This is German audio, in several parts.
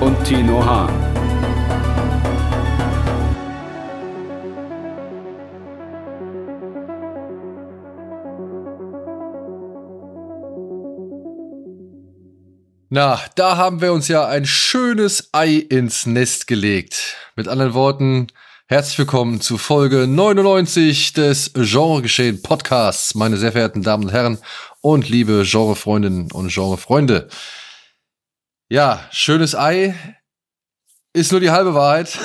und Tino Hahn. Na, da haben wir uns ja ein schönes Ei ins Nest gelegt. Mit anderen Worten, herzlich willkommen zu Folge 99 des Genregeschehen Podcasts, meine sehr verehrten Damen und Herren und liebe Genrefreundinnen und Genrefreunde. Ja, schönes Ei ist nur die halbe Wahrheit,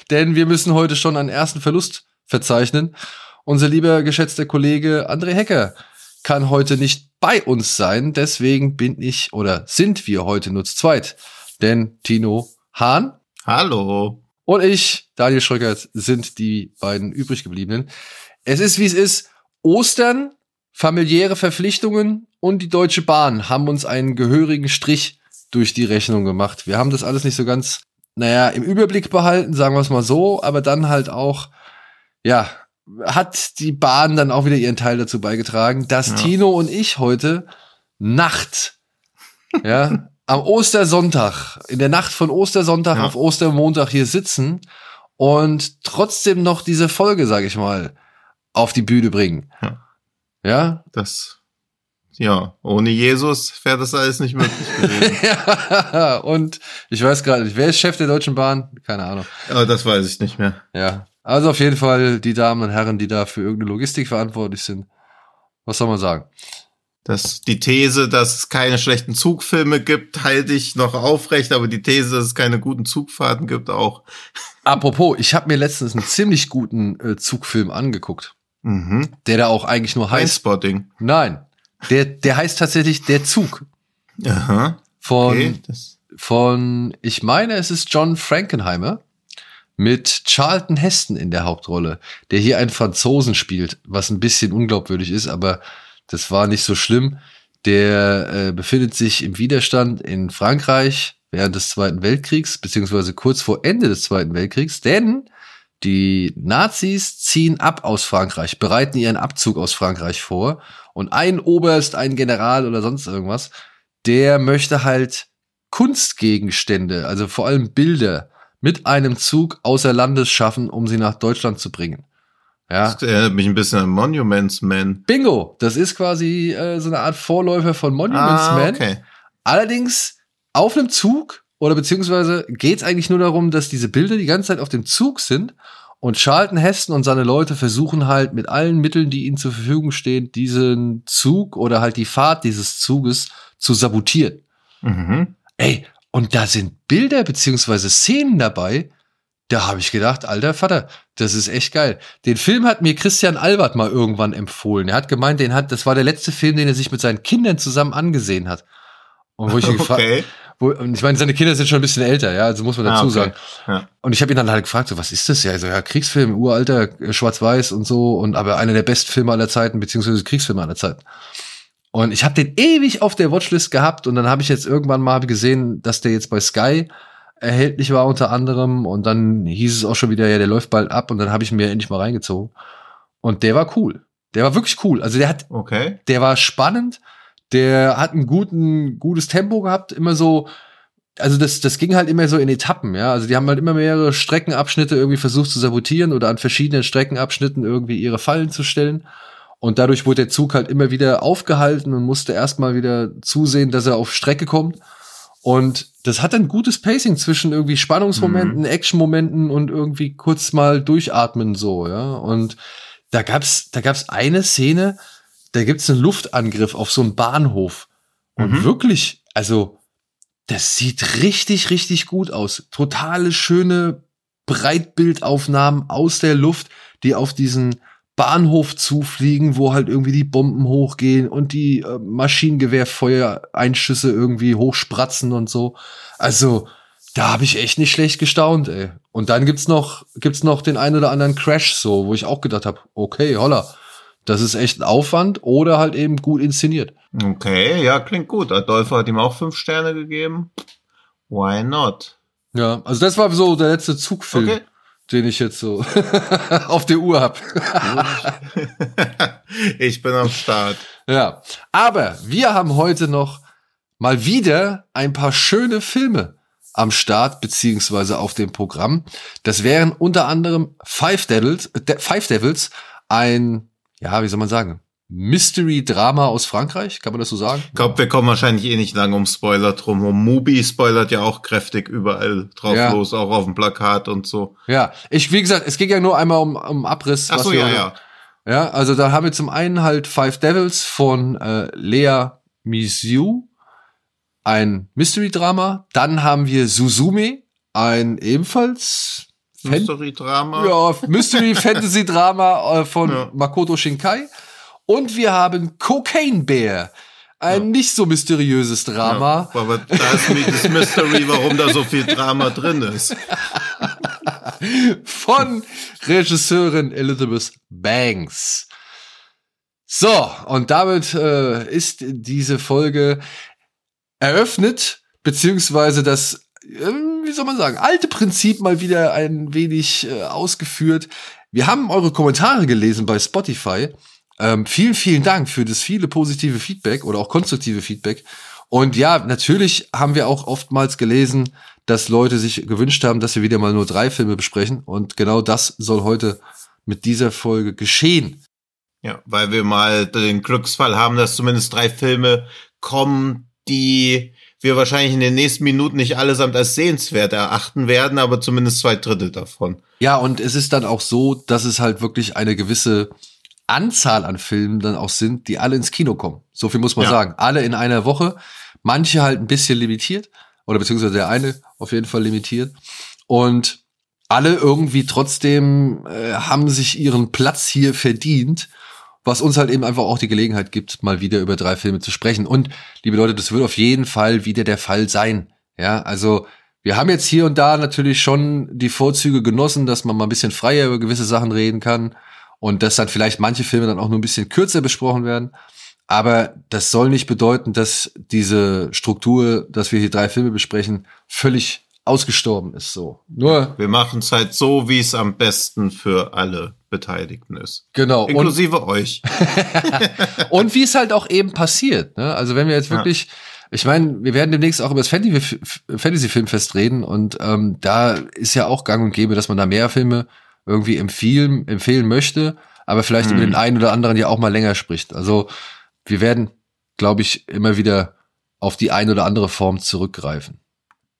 denn wir müssen heute schon einen ersten Verlust verzeichnen. Unser lieber geschätzter Kollege André Hecker kann heute nicht bei uns sein. Deswegen bin ich oder sind wir heute nur zu zweit. Denn Tino Hahn. Hallo. Und ich, Daniel Schröckert, sind die beiden übrig gebliebenen. Es ist, wie es ist. Ostern, familiäre Verpflichtungen und die Deutsche Bahn haben uns einen gehörigen Strich durch die Rechnung gemacht. Wir haben das alles nicht so ganz, naja, im Überblick behalten, sagen wir es mal so, aber dann halt auch, ja, hat die Bahn dann auch wieder ihren Teil dazu beigetragen, dass ja. Tino und ich heute Nacht, ja, am Ostersonntag, in der Nacht von Ostersonntag ja. auf Ostermontag hier sitzen und trotzdem noch diese Folge, sag ich mal, auf die Bühne bringen. Ja. Ja? Das, ja, ohne Jesus wäre das alles nicht möglich gewesen. ja, und ich weiß gerade nicht, wer ist Chef der Deutschen Bahn? Keine Ahnung. Ja, das weiß ich nicht mehr. Ja, also auf jeden Fall die Damen und Herren, die da für irgendeine Logistik verantwortlich sind. Was soll man sagen? Das, die These, dass es keine schlechten Zugfilme gibt, halte ich noch aufrecht, aber die These, dass es keine guten Zugfahrten gibt, auch. Apropos, ich habe mir letztens einen ziemlich guten äh, Zugfilm angeguckt. Mhm. Der da auch eigentlich nur heißt. Spotting. Nein. Der, der heißt tatsächlich Der Zug. Aha. Von, okay, von, ich meine, es ist John Frankenheimer mit Charlton Heston in der Hauptrolle, der hier einen Franzosen spielt, was ein bisschen unglaubwürdig ist, aber das war nicht so schlimm. Der äh, befindet sich im Widerstand in Frankreich während des Zweiten Weltkriegs, beziehungsweise kurz vor Ende des Zweiten Weltkriegs, denn die Nazis ziehen ab aus Frankreich, bereiten ihren Abzug aus Frankreich vor und ein Oberst, ein General oder sonst irgendwas, der möchte halt Kunstgegenstände, also vor allem Bilder, mit einem Zug außer Landes schaffen, um sie nach Deutschland zu bringen. Ja. Das erinnert mich ein bisschen an Monuments Man. Bingo! Das ist quasi äh, so eine Art Vorläufer von Monuments ah, Man. Okay. Allerdings auf einem Zug oder beziehungsweise geht es eigentlich nur darum, dass diese Bilder die ganze Zeit auf dem Zug sind und Charlton Heston und seine Leute versuchen halt mit allen Mitteln, die ihnen zur Verfügung stehen, diesen Zug oder halt die Fahrt dieses Zuges zu sabotieren. Mhm. Ey, und da sind Bilder beziehungsweise Szenen dabei, da habe ich gedacht, alter Vater, das ist echt geil. Den Film hat mir Christian Albert mal irgendwann empfohlen. Er hat gemeint, den hat, das war der letzte Film, den er sich mit seinen Kindern zusammen angesehen hat. Und wo ich ihn gefragt, okay. Wo, und ich meine, seine Kinder sind schon ein bisschen älter, ja, also muss man dazu ah, okay. sagen. Ja. Und ich habe ihn dann halt gefragt, so, was ist das ja? Also ja, Kriegsfilm, uralter, äh, schwarz-weiß und so, und aber einer der besten Filme aller Zeiten, beziehungsweise Kriegsfilme aller Zeiten. Und ich habe den ewig auf der Watchlist gehabt und dann habe ich jetzt irgendwann mal gesehen, dass der jetzt bei Sky erhältlich war unter anderem und dann hieß es auch schon wieder, ja, der läuft bald ab und dann habe ich mir endlich mal reingezogen. Und der war cool. Der war wirklich cool. Also der hat, okay. der war spannend, der hat ein guten, gutes Tempo gehabt, immer so, also das, das ging halt immer so in Etappen, ja. Also die haben halt immer mehrere Streckenabschnitte irgendwie versucht zu sabotieren oder an verschiedenen Streckenabschnitten irgendwie ihre Fallen zu stellen. Und dadurch wurde der Zug halt immer wieder aufgehalten und musste erstmal wieder zusehen, dass er auf Strecke kommt. Und das hat ein gutes Pacing zwischen irgendwie Spannungsmomenten, mhm. Actionmomenten und irgendwie kurz mal durchatmen so, ja. Und da gab's, da gab's eine Szene, da gibt's einen Luftangriff auf so einen Bahnhof. Und mhm. wirklich, also, das sieht richtig, richtig gut aus. Totale schöne Breitbildaufnahmen aus der Luft, die auf diesen Bahnhof zufliegen, wo halt irgendwie die Bomben hochgehen und die äh, Maschinengewehrfeuereinschüsse irgendwie hochspratzen und so. Also, da habe ich echt nicht schlecht gestaunt, ey. Und dann gibt's noch, gibt's noch den einen oder anderen Crash, so, wo ich auch gedacht habe, okay, holla, das ist echt ein Aufwand oder halt eben gut inszeniert. Okay, ja, klingt gut. Adolfo hat ihm auch fünf Sterne gegeben. Why not? Ja, also das war so der letzte Zugfilm. Okay den ich jetzt so auf der Uhr hab. ich bin am Start. Ja, aber wir haben heute noch mal wieder ein paar schöne Filme am Start beziehungsweise auf dem Programm. Das wären unter anderem Five Devils, De Five Devils, ein, ja, wie soll man sagen, Mystery-Drama aus Frankreich, kann man das so sagen? Ich glaube, wir kommen wahrscheinlich eh nicht lange um Spoiler drum. Mubi spoilert ja auch kräftig überall drauf ja. los, auch auf dem Plakat und so. Ja, ich, wie gesagt, es ging ja nur einmal um, um Abriss. Ach so, ja, ja. Ja, also da haben wir zum einen halt Five Devils von äh, Lea Misiu, ein Mystery-Drama. Dann haben wir Suzume, ein ebenfalls Mystery-Drama. Ja, Mystery-Fantasy-Drama äh, von ja. Makoto Shinkai. Und wir haben Cocaine Bear. Ein ja. nicht so mysteriöses Drama. Ja, aber da ist mir das Mystery, warum da so viel Drama drin ist. Von Regisseurin Elizabeth Banks. So, und damit äh, ist diese Folge eröffnet, beziehungsweise das, äh, wie soll man sagen, alte Prinzip mal wieder ein wenig äh, ausgeführt. Wir haben eure Kommentare gelesen bei Spotify ähm, vielen, vielen Dank für das viele positive Feedback oder auch konstruktive Feedback. Und ja, natürlich haben wir auch oftmals gelesen, dass Leute sich gewünscht haben, dass wir wieder mal nur drei Filme besprechen. Und genau das soll heute mit dieser Folge geschehen. Ja, weil wir mal den Glücksfall haben, dass zumindest drei Filme kommen, die wir wahrscheinlich in den nächsten Minuten nicht allesamt als sehenswert erachten werden, aber zumindest zwei Drittel davon. Ja, und es ist dann auch so, dass es halt wirklich eine gewisse Anzahl an Filmen dann auch sind, die alle ins Kino kommen. So viel muss man ja. sagen. Alle in einer Woche. Manche halt ein bisschen limitiert. Oder beziehungsweise der eine auf jeden Fall limitiert. Und alle irgendwie trotzdem äh, haben sich ihren Platz hier verdient, was uns halt eben einfach auch die Gelegenheit gibt, mal wieder über drei Filme zu sprechen. Und, liebe Leute, das wird auf jeden Fall wieder der Fall sein. Ja, also wir haben jetzt hier und da natürlich schon die Vorzüge genossen, dass man mal ein bisschen freier über gewisse Sachen reden kann und dass dann vielleicht manche Filme dann auch nur ein bisschen kürzer besprochen werden. Aber das soll nicht bedeuten, dass diese Struktur, dass wir hier drei Filme besprechen, völlig ausgestorben ist. So. Nur. Wir machen es halt so, wie es am besten für alle Beteiligten ist. Genau. Inklusive und, euch. und wie es halt auch eben passiert. Ne? Also wenn wir jetzt wirklich, ja. ich meine, wir werden demnächst auch über das Fantasy-Filmfest reden und ähm, da ist ja auch gang und gäbe, dass man da mehr Filme irgendwie empfehlen, empfehlen möchte, aber vielleicht hm. über den einen oder anderen ja auch mal länger spricht. Also wir werden, glaube ich, immer wieder auf die eine oder andere Form zurückgreifen.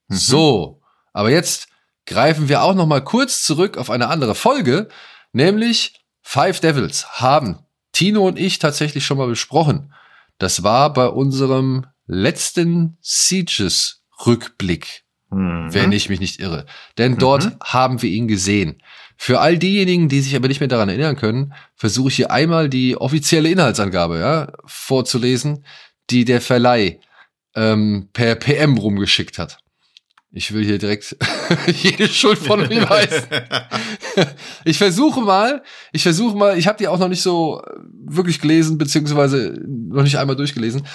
Mhm. So, aber jetzt greifen wir auch noch mal kurz zurück auf eine andere Folge, nämlich Five Devils haben Tino und ich tatsächlich schon mal besprochen. Das war bei unserem letzten Sieges Rückblick, mhm. wenn ich mich nicht irre. Denn dort mhm. haben wir ihn gesehen. Für all diejenigen, die sich aber nicht mehr daran erinnern können, versuche ich hier einmal die offizielle Inhaltsangabe ja, vorzulesen, die der Verleih ähm, per PM rumgeschickt hat. Ich will hier direkt jede Schuld von ihm weiß. ich versuche mal, ich versuche mal, ich habe die auch noch nicht so wirklich gelesen, beziehungsweise noch nicht einmal durchgelesen.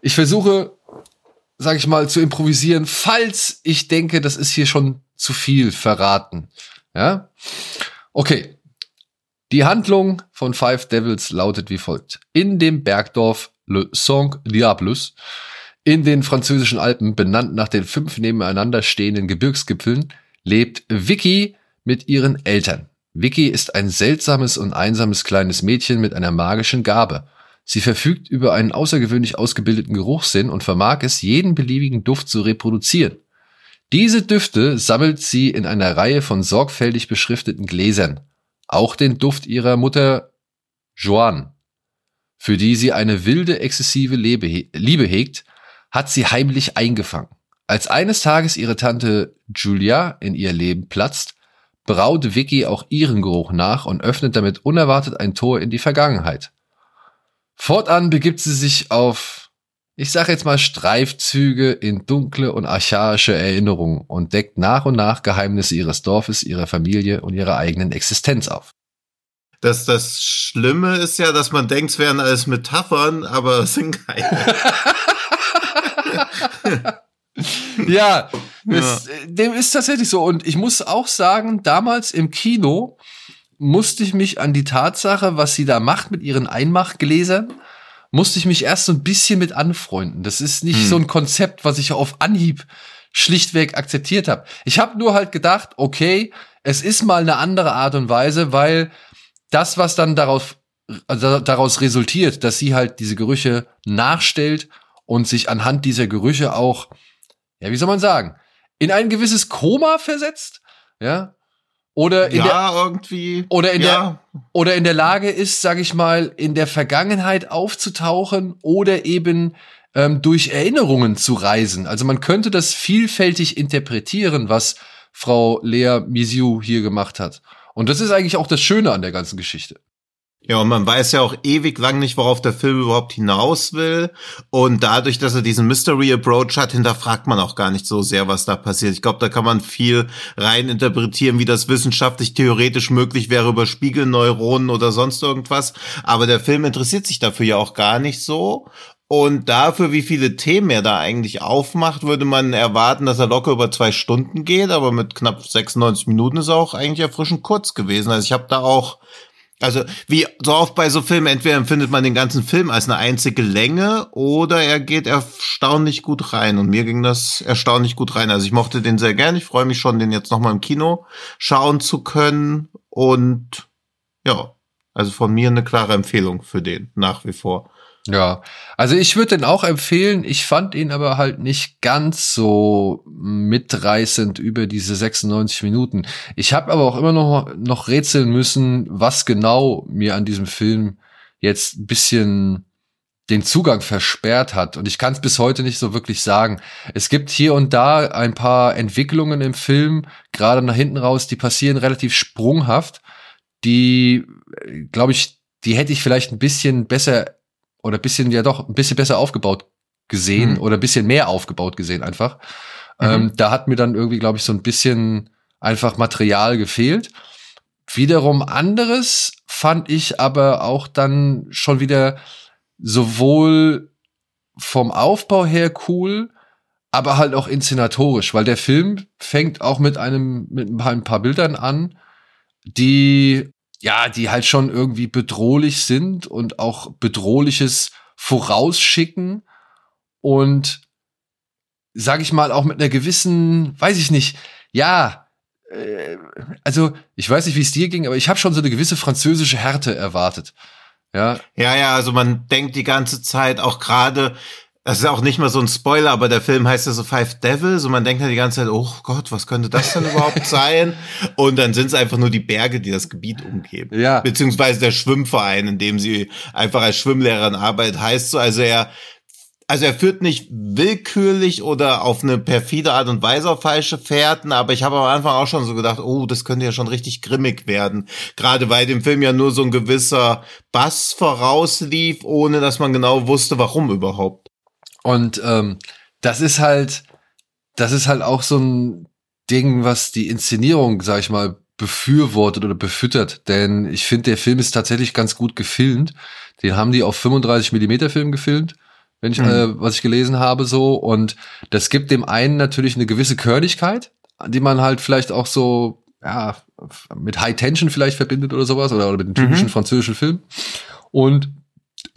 Ich versuche, sag ich mal, zu improvisieren, falls ich denke, das ist hier schon zu viel verraten. Ja? Okay. Die Handlung von Five Devils lautet wie folgt. In dem Bergdorf Le Song Diablus in den französischen Alpen, benannt nach den fünf nebeneinander stehenden Gebirgsgipfeln, lebt Vicky mit ihren Eltern. Vicky ist ein seltsames und einsames kleines Mädchen mit einer magischen Gabe. Sie verfügt über einen außergewöhnlich ausgebildeten Geruchssinn und vermag es, jeden beliebigen Duft zu reproduzieren. Diese Düfte sammelt sie in einer Reihe von sorgfältig beschrifteten Gläsern. Auch den Duft ihrer Mutter Joanne, für die sie eine wilde, exzessive Liebe hegt, hat sie heimlich eingefangen. Als eines Tages ihre Tante Julia in ihr Leben platzt, braut Vicky auch ihren Geruch nach und öffnet damit unerwartet ein Tor in die Vergangenheit. Fortan begibt sie sich auf ich sage jetzt mal Streifzüge in dunkle und archaische Erinnerungen und deckt nach und nach Geheimnisse ihres Dorfes, ihrer Familie und ihrer eigenen Existenz auf. Das, das Schlimme ist ja, dass man denkt, es wären alles Metaphern, aber es sind keine. ja, das, dem ist tatsächlich so. Und ich muss auch sagen, damals im Kino musste ich mich an die Tatsache, was sie da macht mit ihren Einmachgläsern, musste ich mich erst so ein bisschen mit anfreunden. Das ist nicht hm. so ein Konzept, was ich auf Anhieb schlichtweg akzeptiert habe. Ich habe nur halt gedacht, okay, es ist mal eine andere Art und Weise, weil das, was dann darauf, also daraus resultiert, dass sie halt diese Gerüche nachstellt und sich anhand dieser Gerüche auch, ja, wie soll man sagen, in ein gewisses Koma versetzt, ja, oder in ja, der, irgendwie. Oder in ja. der, oder in der Lage ist, sag ich mal, in der Vergangenheit aufzutauchen oder eben ähm, durch Erinnerungen zu reisen. Also man könnte das vielfältig interpretieren, was Frau Lea Misiu hier gemacht hat. Und das ist eigentlich auch das Schöne an der ganzen Geschichte. Ja, und man weiß ja auch ewig lang nicht, worauf der Film überhaupt hinaus will. Und dadurch, dass er diesen Mystery Approach hat, hinterfragt man auch gar nicht so sehr, was da passiert. Ich glaube, da kann man viel rein interpretieren, wie das wissenschaftlich theoretisch möglich wäre über Spiegelneuronen oder sonst irgendwas. Aber der Film interessiert sich dafür ja auch gar nicht so. Und dafür, wie viele Themen er da eigentlich aufmacht, würde man erwarten, dass er locker über zwei Stunden geht, aber mit knapp 96 Minuten ist er auch eigentlich erfrischend kurz gewesen. Also ich habe da auch also wie so oft bei so Filmen, entweder empfindet man den ganzen Film als eine einzige Länge oder er geht erstaunlich gut rein. Und mir ging das erstaunlich gut rein. Also ich mochte den sehr gern. Ich freue mich schon, den jetzt nochmal im Kino schauen zu können. Und ja, also von mir eine klare Empfehlung für den nach wie vor. Ja, also ich würde den auch empfehlen. Ich fand ihn aber halt nicht ganz so mitreißend über diese 96 Minuten. Ich habe aber auch immer noch, noch rätseln müssen, was genau mir an diesem Film jetzt ein bisschen den Zugang versperrt hat. Und ich kann es bis heute nicht so wirklich sagen. Es gibt hier und da ein paar Entwicklungen im Film, gerade nach hinten raus, die passieren relativ sprunghaft. Die, glaube ich, die hätte ich vielleicht ein bisschen besser oder bisschen, ja doch, ein bisschen besser aufgebaut gesehen mhm. oder ein bisschen mehr aufgebaut gesehen einfach. Mhm. Ähm, da hat mir dann irgendwie, glaube ich, so ein bisschen einfach Material gefehlt. Wiederum anderes fand ich aber auch dann schon wieder sowohl vom Aufbau her cool, aber halt auch inszenatorisch, weil der Film fängt auch mit einem, mit ein paar Bildern an, die ja, die halt schon irgendwie bedrohlich sind und auch bedrohliches vorausschicken und sag ich mal auch mit einer gewissen, weiß ich nicht, ja, äh, also ich weiß nicht, wie es dir ging, aber ich habe schon so eine gewisse französische Härte erwartet. Ja. Ja, ja, also man denkt die ganze Zeit auch gerade das ist auch nicht mal so ein Spoiler, aber der Film heißt ja so Five Devils und man denkt ja die ganze Zeit, oh Gott, was könnte das denn überhaupt sein? Und dann sind es einfach nur die Berge, die das Gebiet umgeben. Ja. Beziehungsweise der Schwimmverein, in dem sie einfach als Schwimmlehrerin arbeitet, heißt so, also er, also er führt nicht willkürlich oder auf eine perfide Art und Weise auf falsche Fährten, aber ich habe am Anfang auch schon so gedacht, oh, das könnte ja schon richtig grimmig werden. Gerade weil dem Film ja nur so ein gewisser Bass vorauslief, ohne dass man genau wusste, warum überhaupt. Und ähm, das ist halt, das ist halt auch so ein Ding, was die Inszenierung, sag ich mal, befürwortet oder befüttert. Denn ich finde, der Film ist tatsächlich ganz gut gefilmt. Den haben die auf 35 Millimeter Film gefilmt, wenn ich, mhm. äh, was ich gelesen habe, so. Und das gibt dem einen natürlich eine gewisse Körnigkeit, die man halt vielleicht auch so, ja, mit High Tension vielleicht verbindet oder sowas oder, oder mit dem typischen mhm. französischen Film. Und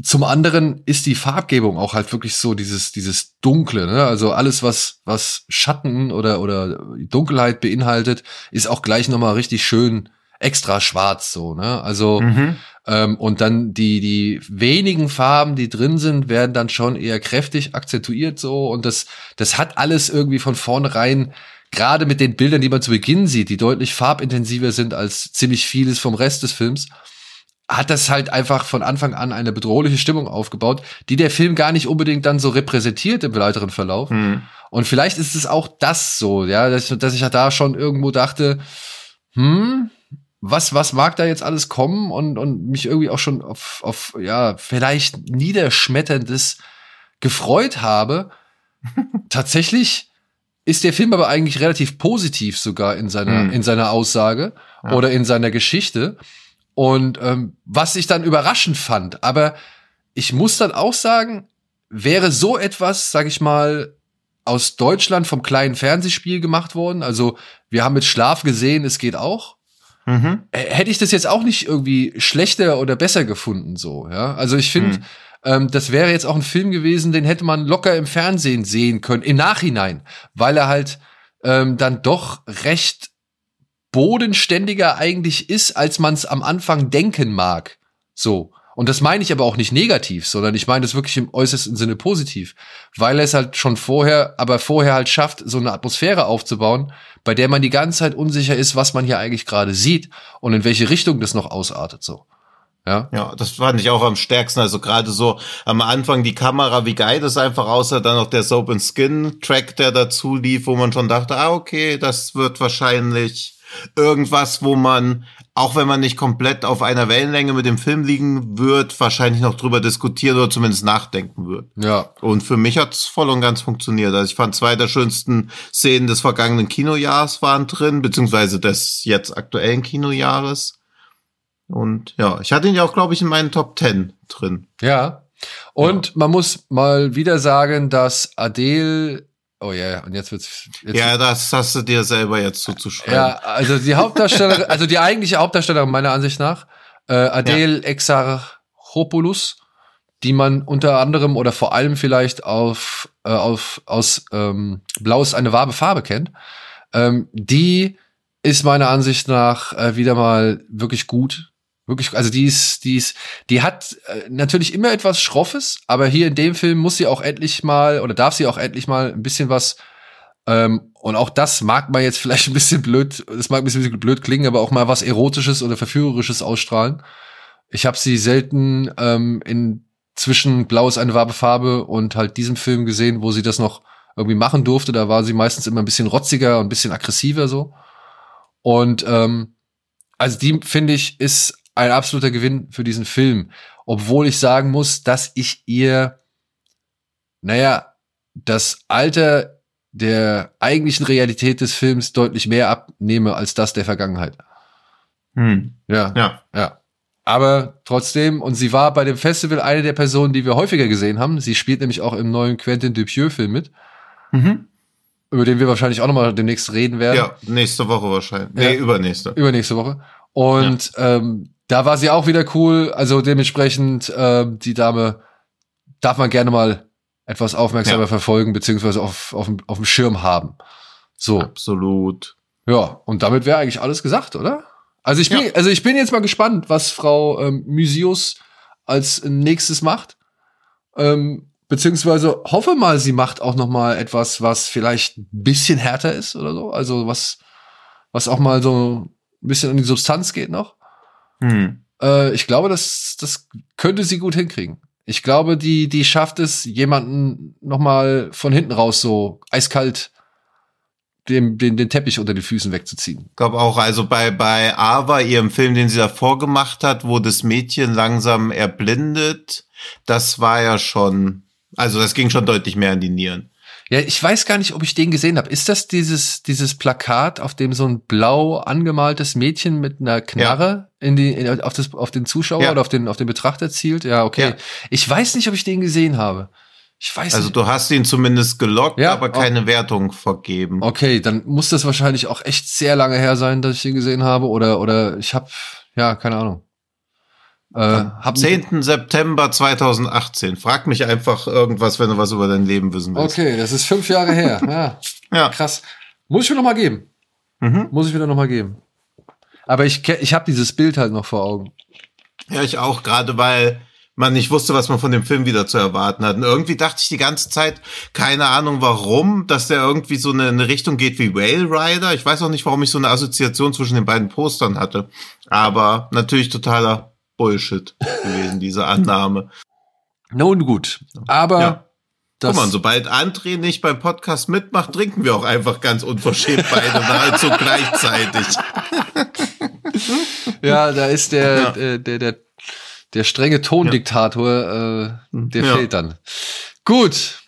zum anderen ist die Farbgebung auch halt wirklich so dieses, dieses Dunkle, ne? Also alles, was, was Schatten oder, oder Dunkelheit beinhaltet, ist auch gleich nochmal richtig schön extra schwarz, so, ne? Also, mhm. ähm, und dann die, die wenigen Farben, die drin sind, werden dann schon eher kräftig akzentuiert, so. Und das, das hat alles irgendwie von vornherein, gerade mit den Bildern, die man zu Beginn sieht, die deutlich farbintensiver sind als ziemlich vieles vom Rest des Films, hat das halt einfach von Anfang an eine bedrohliche Stimmung aufgebaut, die der Film gar nicht unbedingt dann so repräsentiert im weiteren Verlauf. Mhm. Und vielleicht ist es auch das so, ja, dass, dass ich ja da schon irgendwo dachte, hm, was, was mag da jetzt alles kommen und, und mich irgendwie auch schon auf, auf, ja, vielleicht niederschmetterndes gefreut habe. Tatsächlich ist der Film aber eigentlich relativ positiv sogar in seiner, hm. in seiner Aussage ja. oder in seiner Geschichte. Und ähm, was ich dann überraschend fand, aber ich muss dann auch sagen, wäre so etwas, sag ich mal, aus Deutschland vom kleinen Fernsehspiel gemacht worden. Also wir haben mit Schlaf gesehen, es geht auch. Mhm. Hätte ich das jetzt auch nicht irgendwie schlechter oder besser gefunden, so, ja. Also ich finde, mhm. ähm, das wäre jetzt auch ein Film gewesen, den hätte man locker im Fernsehen sehen können, im Nachhinein, weil er halt ähm, dann doch recht bodenständiger eigentlich ist, als man es am Anfang denken mag. So. Und das meine ich aber auch nicht negativ, sondern ich meine das wirklich im äußersten Sinne positiv, weil er es halt schon vorher, aber vorher halt schafft, so eine Atmosphäre aufzubauen, bei der man die ganze Zeit unsicher ist, was man hier eigentlich gerade sieht und in welche Richtung das noch ausartet, so. Ja. ja, das fand ich auch am stärksten. Also gerade so am Anfang die Kamera, wie geil das einfach aussah, dann noch der Soap and Skin Track, der dazu lief, wo man schon dachte, ah, okay, das wird wahrscheinlich irgendwas, wo man, auch wenn man nicht komplett auf einer Wellenlänge mit dem Film liegen wird, wahrscheinlich noch drüber diskutieren oder zumindest nachdenken wird. Ja. Und für mich hat's voll und ganz funktioniert. Also ich fand zwei der schönsten Szenen des vergangenen Kinojahres waren drin, beziehungsweise des jetzt aktuellen Kinojahres. Und ja, ich hatte ihn ja auch, glaube ich, in meinen Top Ten drin. Ja. Und ja. man muss mal wieder sagen, dass Adele Oh ja, yeah. und jetzt wird's. Jetzt ja, das hast du dir selber jetzt zuzuschreiben. Ja, also die Hauptdarstellerin, also die eigentliche Hauptdarstellerin meiner Ansicht nach, äh, Adele ja. Exarchopoulos, die man unter anderem oder vor allem vielleicht auf, äh, auf aus ähm, Blau ist eine wahre Farbe kennt, ähm, die ist meiner Ansicht nach äh, wieder mal wirklich gut Wirklich, also die ist, die ist, die hat äh, natürlich immer etwas Schroffes, aber hier in dem Film muss sie auch endlich mal oder darf sie auch endlich mal ein bisschen was ähm, und auch das mag man jetzt vielleicht ein bisschen blöd, das mag ein bisschen blöd klingen, aber auch mal was Erotisches oder Verführerisches ausstrahlen. Ich habe sie selten ähm, in zwischen Blau ist eine wahre Farbe und halt diesem Film gesehen, wo sie das noch irgendwie machen durfte. Da war sie meistens immer ein bisschen rotziger und ein bisschen aggressiver so. Und ähm, also die finde ich ist ein absoluter Gewinn für diesen Film. Obwohl ich sagen muss, dass ich ihr, naja, das Alter der eigentlichen Realität des Films deutlich mehr abnehme als das der Vergangenheit. Hm. Ja. Ja. Ja. Aber trotzdem, und sie war bei dem Festival eine der Personen, die wir häufiger gesehen haben. Sie spielt nämlich auch im neuen Quentin Dupieux-Film mit. Mhm. Über den wir wahrscheinlich auch nochmal demnächst reden werden. Ja, nächste Woche wahrscheinlich. Nee, ja. übernächste. Übernächste Woche. Und ja. ähm, da war sie auch wieder cool. Also dementsprechend, äh, die Dame darf man gerne mal etwas aufmerksamer ja. verfolgen, beziehungsweise auf, auf, auf dem Schirm haben. So. Absolut. Ja, und damit wäre eigentlich alles gesagt, oder? Also ich bin, ja. also ich bin jetzt mal gespannt, was Frau ähm, Mysius als nächstes macht. Ähm, beziehungsweise hoffe mal, sie macht auch noch mal etwas, was vielleicht ein bisschen härter ist oder so. Also was, was auch mal so ein bisschen an die Substanz geht noch. Hm. Äh, ich glaube, das, das könnte sie gut hinkriegen. Ich glaube, die, die schafft es, jemanden noch mal von hinten raus so eiskalt dem, den, den Teppich unter den Füßen wegzuziehen. Ich glaube auch, also bei, bei Ava, ihrem Film, den sie davor gemacht hat, wo das Mädchen langsam erblindet, das war ja schon, also das ging schon deutlich mehr in die Nieren. Ja, ich weiß gar nicht, ob ich den gesehen habe. Ist das dieses, dieses Plakat, auf dem so ein blau angemaltes Mädchen mit einer Knarre ja. in die, in, auf, das, auf den Zuschauer ja. oder auf den, auf den Betrachter zielt? Ja, okay. Ja. Ich weiß nicht, ob ich den gesehen habe. Ich weiß also nicht. du hast ihn zumindest gelockt, ja, aber keine okay. Wertung vergeben. Okay, dann muss das wahrscheinlich auch echt sehr lange her sein, dass ich den gesehen habe. Oder, oder ich habe, ja, keine Ahnung. Äh, Am 10. September 2018. Frag mich einfach irgendwas, wenn du was über dein Leben wissen willst. Okay, das ist fünf Jahre her. Ja, ja. krass. Muss ich mir noch mal geben. Mhm. Muss ich wieder noch mal geben. Aber ich, ich habe dieses Bild halt noch vor Augen. Ja, ich auch, gerade weil man nicht wusste, was man von dem Film wieder zu erwarten hat. Und irgendwie dachte ich die ganze Zeit, keine Ahnung warum, dass der irgendwie so eine, eine Richtung geht wie Whale Rider. Ich weiß auch nicht, warum ich so eine Assoziation zwischen den beiden Postern hatte. Aber natürlich totaler Bullshit gewesen, diese Annahme. Nun gut, aber ja. Guck mal, sobald André nicht beim Podcast mitmacht, trinken wir auch einfach ganz unverschämt beide nahezu gleichzeitig. ja, da ist der, ja. der, der, der, der strenge Tondiktator, äh, der ja. fehlt dann. Gut.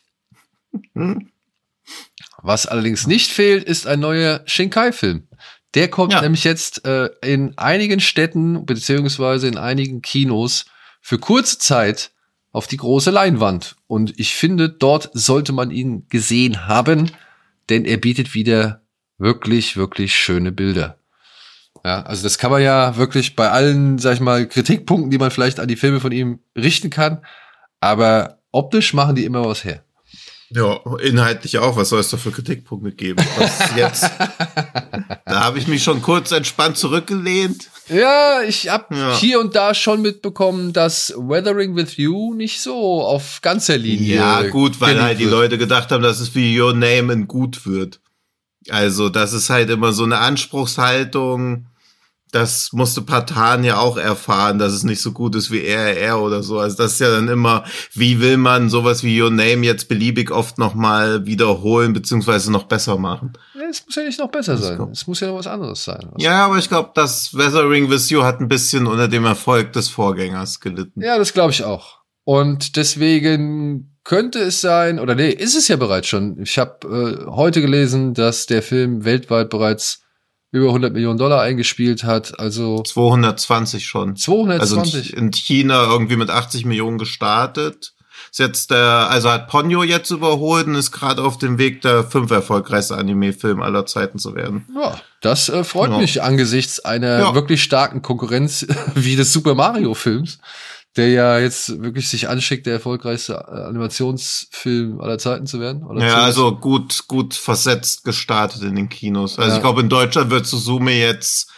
Was allerdings nicht fehlt, ist ein neuer Shinkai-Film. Der kommt ja. nämlich jetzt äh, in einigen Städten beziehungsweise in einigen Kinos für kurze Zeit auf die große Leinwand. Und ich finde, dort sollte man ihn gesehen haben, denn er bietet wieder wirklich, wirklich schöne Bilder. Ja, also das kann man ja wirklich bei allen, sag ich mal, Kritikpunkten, die man vielleicht an die Filme von ihm richten kann. Aber optisch machen die immer was her. Ja, inhaltlich auch. Was soll es da für Kritikpunkte geben? Was jetzt? da habe ich mich schon kurz entspannt zurückgelehnt. Ja, ich habe ja. hier und da schon mitbekommen, dass Weathering with You nicht so auf ganzer Linie. Ja, gut, weil halt die wird. Leute gedacht haben, dass es wie Your Name in gut wird. Also, das ist halt immer so eine Anspruchshaltung das musste Patan ja auch erfahren, dass es nicht so gut ist wie RR oder so. Also das ist ja dann immer, wie will man sowas wie Your Name jetzt beliebig oft nochmal wiederholen, beziehungsweise noch besser machen? Es muss ja nicht noch besser sein. Es muss ja noch was anderes sein. Was ja, aber ich glaube, das Weathering with You hat ein bisschen unter dem Erfolg des Vorgängers gelitten. Ja, das glaube ich auch. Und deswegen könnte es sein, oder nee, ist es ja bereits schon. Ich habe äh, heute gelesen, dass der Film weltweit bereits über 100 Millionen Dollar eingespielt hat. Also 220 schon. 220. Also in China irgendwie mit 80 Millionen gestartet. Ist jetzt der, also hat Ponyo jetzt überholt und ist gerade auf dem Weg, der fünf erfolgreichste Anime-Film aller Zeiten zu werden. Ja, das äh, freut ja. mich angesichts einer ja. wirklich starken Konkurrenz wie des Super Mario-Films der ja jetzt wirklich sich anschickt, der erfolgreichste äh, Animationsfilm aller Zeiten zu werden. Oder ja, also gut, gut versetzt gestartet in den Kinos. Also ja. ich glaube, in Deutschland wird Suzume jetzt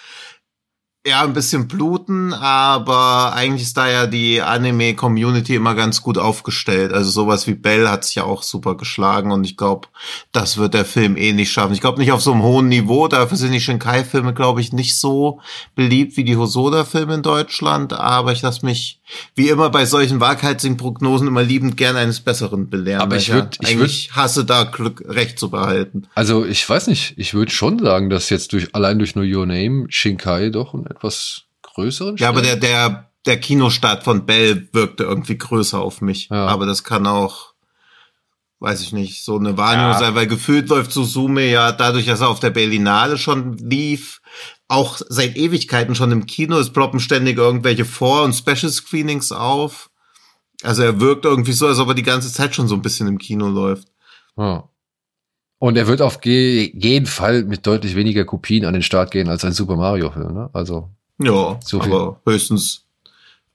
ja, ein bisschen bluten, aber eigentlich ist da ja die Anime-Community immer ganz gut aufgestellt. Also sowas wie Bell hat sich ja auch super geschlagen und ich glaube, das wird der Film eh nicht schaffen. Ich glaube nicht auf so einem hohen Niveau, dafür sind die Shinkai-Filme, glaube ich, nicht so beliebt wie die Hosoda-Filme in Deutschland, aber ich lasse mich wie immer bei solchen waghalsigen Prognosen immer liebend gern eines Besseren belehren. Aber ich würde, ich würd, hasse da Glück, Recht zu behalten. Also ich weiß nicht, ich würde schon sagen, dass jetzt durch, allein durch nur Your Name Shinkai doch ein etwas größeren Ja, aber der, der, der Kinostart von Bell wirkte irgendwie größer auf mich. Ja. Aber das kann auch, weiß ich nicht, so eine Wahrnehmung ja. sein, weil gefühlt läuft Suzume ja dadurch, dass er auf der Berlinale schon lief, auch seit Ewigkeiten schon im Kino. Es ploppen ständig irgendwelche Vor- und Special-Screenings auf. Also er wirkt irgendwie so, als ob er die ganze Zeit schon so ein bisschen im Kino läuft. Ja. Und er wird auf jeden Fall mit deutlich weniger Kopien an den Start gehen als ein Super Mario-Film. Ne? Also ja, so aber höchstens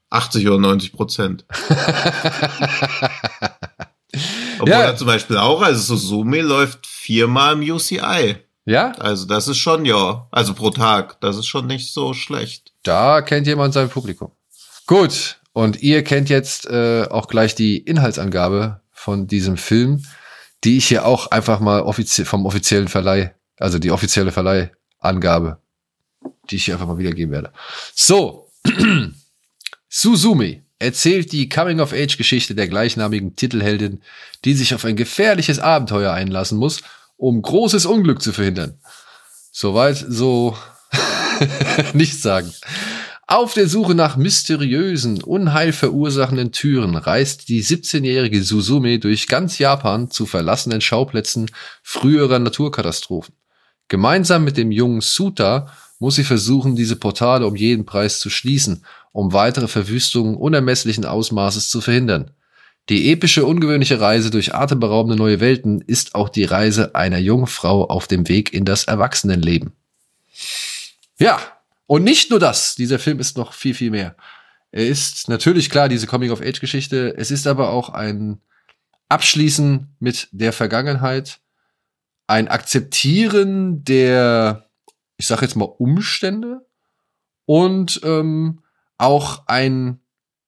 80 oder 90 Prozent. Obwohl ja. er zum Beispiel auch, also Suzume läuft viermal im UCI. Ja? Also das ist schon, ja, also pro Tag, das ist schon nicht so schlecht. Da kennt jemand sein Publikum. Gut, und ihr kennt jetzt äh, auch gleich die Inhaltsangabe von diesem Film, die ich hier auch einfach mal offizie vom offiziellen Verleih, also die offizielle Verleihangabe, die ich hier einfach mal wiedergeben werde. So, Suzumi erzählt die Coming-of-Age-Geschichte der gleichnamigen Titelheldin, die sich auf ein gefährliches Abenteuer einlassen muss um großes Unglück zu verhindern. Soweit so nichts sagen. Auf der Suche nach mysteriösen, unheilverursachenden Türen reist die 17-jährige Suzume durch ganz Japan zu verlassenen Schauplätzen früherer Naturkatastrophen. Gemeinsam mit dem jungen Suta muss sie versuchen, diese Portale um jeden Preis zu schließen, um weitere Verwüstungen unermesslichen Ausmaßes zu verhindern. Die epische, ungewöhnliche Reise durch atemberaubende neue Welten ist auch die Reise einer jungen Frau auf dem Weg in das Erwachsenenleben. Ja, und nicht nur das, dieser Film ist noch viel, viel mehr. Er ist natürlich klar diese Coming-of-Age-Geschichte, es ist aber auch ein Abschließen mit der Vergangenheit, ein Akzeptieren der, ich sag jetzt mal, Umstände und ähm, auch ein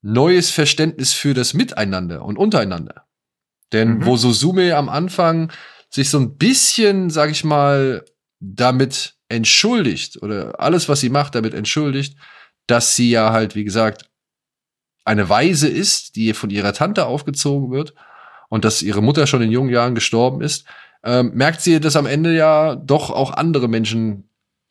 neues Verständnis für das Miteinander und untereinander. Denn mhm. wo Suzume am Anfang sich so ein bisschen, sag ich mal, damit entschuldigt oder alles, was sie macht, damit entschuldigt, dass sie ja halt, wie gesagt, eine Weise ist, die von ihrer Tante aufgezogen wird und dass ihre Mutter schon in jungen Jahren gestorben ist, ähm, merkt sie, dass am Ende ja doch auch andere Menschen,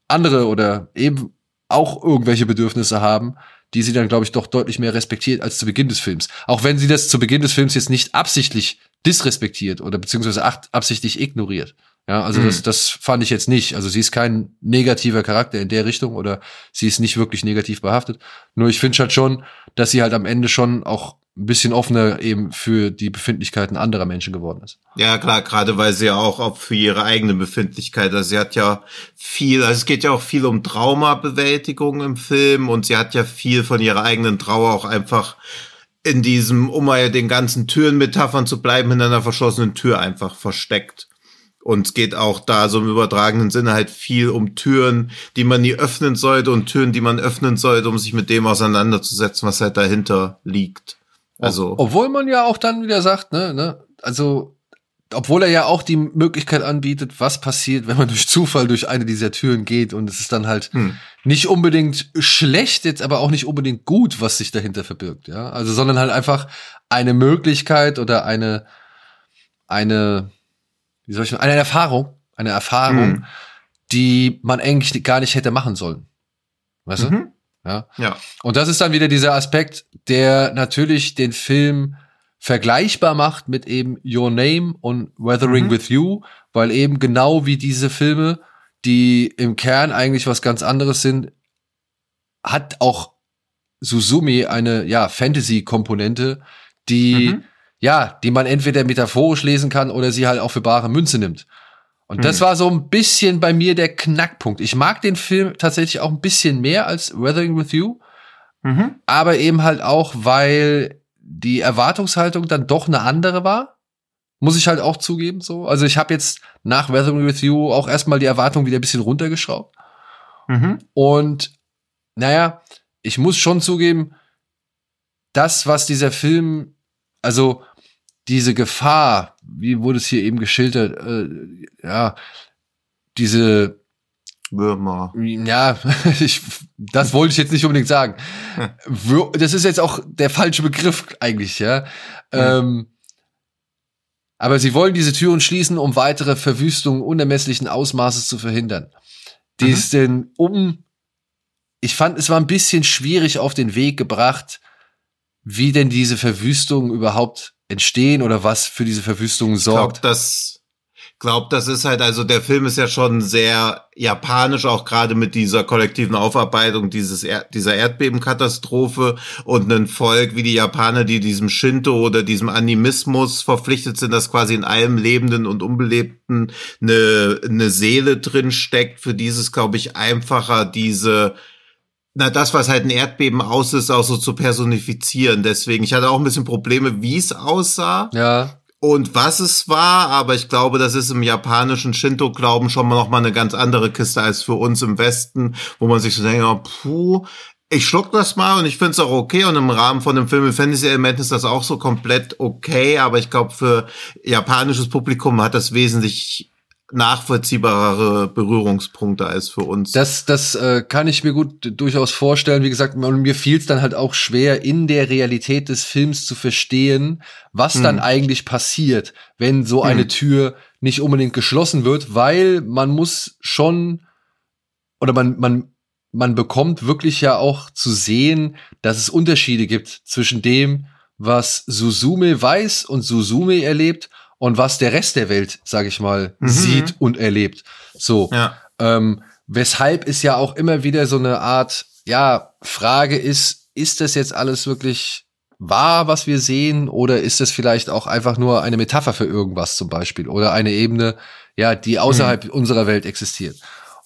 andere oder eben auch irgendwelche Bedürfnisse haben, die sie dann, glaube ich, doch deutlich mehr respektiert als zu Beginn des Films. Auch wenn sie das zu Beginn des Films jetzt nicht absichtlich disrespektiert oder beziehungsweise absichtlich ignoriert. Ja, also mhm. das, das fand ich jetzt nicht. Also sie ist kein negativer Charakter in der Richtung oder sie ist nicht wirklich negativ behaftet. Nur ich finde halt schon, dass sie halt am Ende schon auch ein bisschen offener eben für die Befindlichkeiten anderer Menschen geworden ist. Ja, klar, gerade weil sie ja auch, auch für ihre eigene Befindlichkeit, also sie hat ja viel, also es geht ja auch viel um Traumabewältigung im Film und sie hat ja viel von ihrer eigenen Trauer auch einfach in diesem, um mal den ganzen Türen-Metaphern zu bleiben, in einer verschlossenen Tür einfach versteckt. Und es geht auch da so im übertragenen Sinne halt viel um Türen, die man nie öffnen sollte und Türen, die man öffnen sollte, um sich mit dem auseinanderzusetzen, was halt dahinter liegt. Also. Obwohl man ja auch dann wieder sagt, ne, ne, also, obwohl er ja auch die Möglichkeit anbietet, was passiert, wenn man durch Zufall durch eine dieser Türen geht und es ist dann halt hm. nicht unbedingt schlecht, jetzt aber auch nicht unbedingt gut, was sich dahinter verbirgt, ja. Also, sondern halt einfach eine Möglichkeit oder eine, eine, wie soll ich eine Erfahrung, eine Erfahrung, hm. die man eigentlich gar nicht hätte machen sollen. Weißt mhm. du? Ja. ja. Und das ist dann wieder dieser Aspekt, der natürlich den Film vergleichbar macht mit eben Your Name und Weathering mhm. with You, weil eben genau wie diese Filme, die im Kern eigentlich was ganz anderes sind, hat auch Susumi eine ja Fantasy-Komponente, die mhm. ja, die man entweder metaphorisch lesen kann oder sie halt auch für bare Münze nimmt. Und das war so ein bisschen bei mir der Knackpunkt. Ich mag den Film tatsächlich auch ein bisschen mehr als Weathering with You. Mhm. Aber eben halt auch, weil die Erwartungshaltung dann doch eine andere war. Muss ich halt auch zugeben, so. Also ich habe jetzt nach Weathering with You auch erstmal die Erwartung wieder ein bisschen runtergeschraubt. Mhm. Und naja, ich muss schon zugeben, das, was dieser Film, also diese Gefahr, wie wurde es hier eben geschildert, äh, ja, diese Würmer. Ja, ich, das wollte ich jetzt nicht unbedingt sagen. Das ist jetzt auch der falsche Begriff eigentlich, ja. Ähm, aber sie wollen diese Türen schließen, um weitere Verwüstungen unermesslichen Ausmaßes zu verhindern. Die mhm. ist denn um, ich fand, es war ein bisschen schwierig auf den Weg gebracht, wie denn diese Verwüstungen überhaupt entstehen oder was für diese Verwüstung sorgt. Ich glaube, das glaube, das ist halt, also der Film ist ja schon sehr japanisch, auch gerade mit dieser kollektiven Aufarbeitung dieses er dieser Erdbebenkatastrophe und ein Volk wie die Japaner, die diesem Shinto oder diesem Animismus verpflichtet sind, dass quasi in allem Lebenden und Unbelebten eine, eine Seele drin steckt. Für dieses, glaube ich, einfacher diese na, das, was halt ein Erdbeben aus ist, auch so zu personifizieren. Deswegen, ich hatte auch ein bisschen Probleme, wie es aussah. Ja. Und was es war, aber ich glaube, das ist im japanischen Shinto-Glauben schon mal noch mal eine ganz andere Kiste als für uns im Westen, wo man sich so denkt, oh, puh, ich schluck das mal und ich finde es auch okay. Und im Rahmen von dem Film mit Fantasy-Elementen ist das auch so komplett okay, aber ich glaube, für japanisches Publikum hat das wesentlich nachvollziehbarere Berührungspunkte als für uns. Das, das äh, kann ich mir gut durchaus vorstellen. Wie gesagt, mir fiel es dann halt auch schwer, in der Realität des Films zu verstehen, was hm. dann eigentlich passiert, wenn so hm. eine Tür nicht unbedingt geschlossen wird, weil man muss schon oder man, man, man bekommt wirklich ja auch zu sehen, dass es Unterschiede gibt zwischen dem, was Suzume weiß und Suzume erlebt und was der Rest der Welt, sage ich mal, mhm. sieht und erlebt. So. Ja. Ähm, weshalb ist ja auch immer wieder so eine Art, ja, Frage ist, ist das jetzt alles wirklich wahr, was wir sehen, oder ist das vielleicht auch einfach nur eine Metapher für irgendwas zum Beispiel oder eine Ebene, ja, die außerhalb mhm. unserer Welt existiert?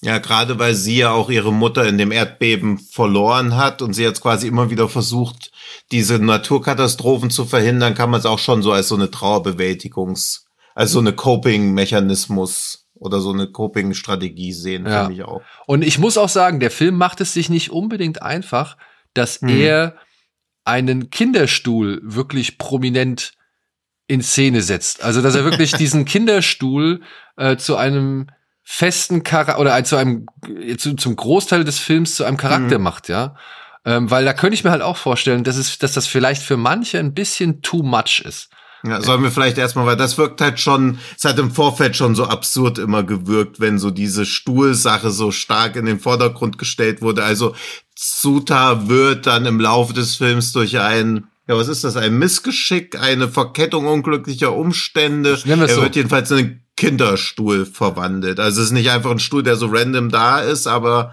Ja, gerade weil sie ja auch ihre Mutter in dem Erdbeben verloren hat und sie jetzt quasi immer wieder versucht, diese Naturkatastrophen zu verhindern, kann man es auch schon so als so eine Trauerbewältigungs-, als so eine Coping-Mechanismus oder so eine Coping-Strategie sehen, ja. finde ich auch. Und ich muss auch sagen, der Film macht es sich nicht unbedingt einfach, dass hm. er einen Kinderstuhl wirklich prominent in Szene setzt. Also, dass er wirklich diesen Kinderstuhl äh, zu einem festen Charakter oder zu einem zu, zum Großteil des Films zu einem Charakter mhm. macht, ja. Ähm, weil da könnte ich mir halt auch vorstellen, dass es, dass das vielleicht für manche ein bisschen too much ist. Ja, sollen wir vielleicht erstmal, weil das wirkt halt schon, es hat im Vorfeld schon so absurd immer gewirkt, wenn so diese Stuhlsache so stark in den Vordergrund gestellt wurde. Also Suta wird dann im Laufe des Films durch ein, ja, was ist das, ein Missgeschick, eine Verkettung unglücklicher Umstände. Er so. wird jedenfalls in einen Kinderstuhl verwandelt. Also es ist nicht einfach ein Stuhl, der so random da ist, aber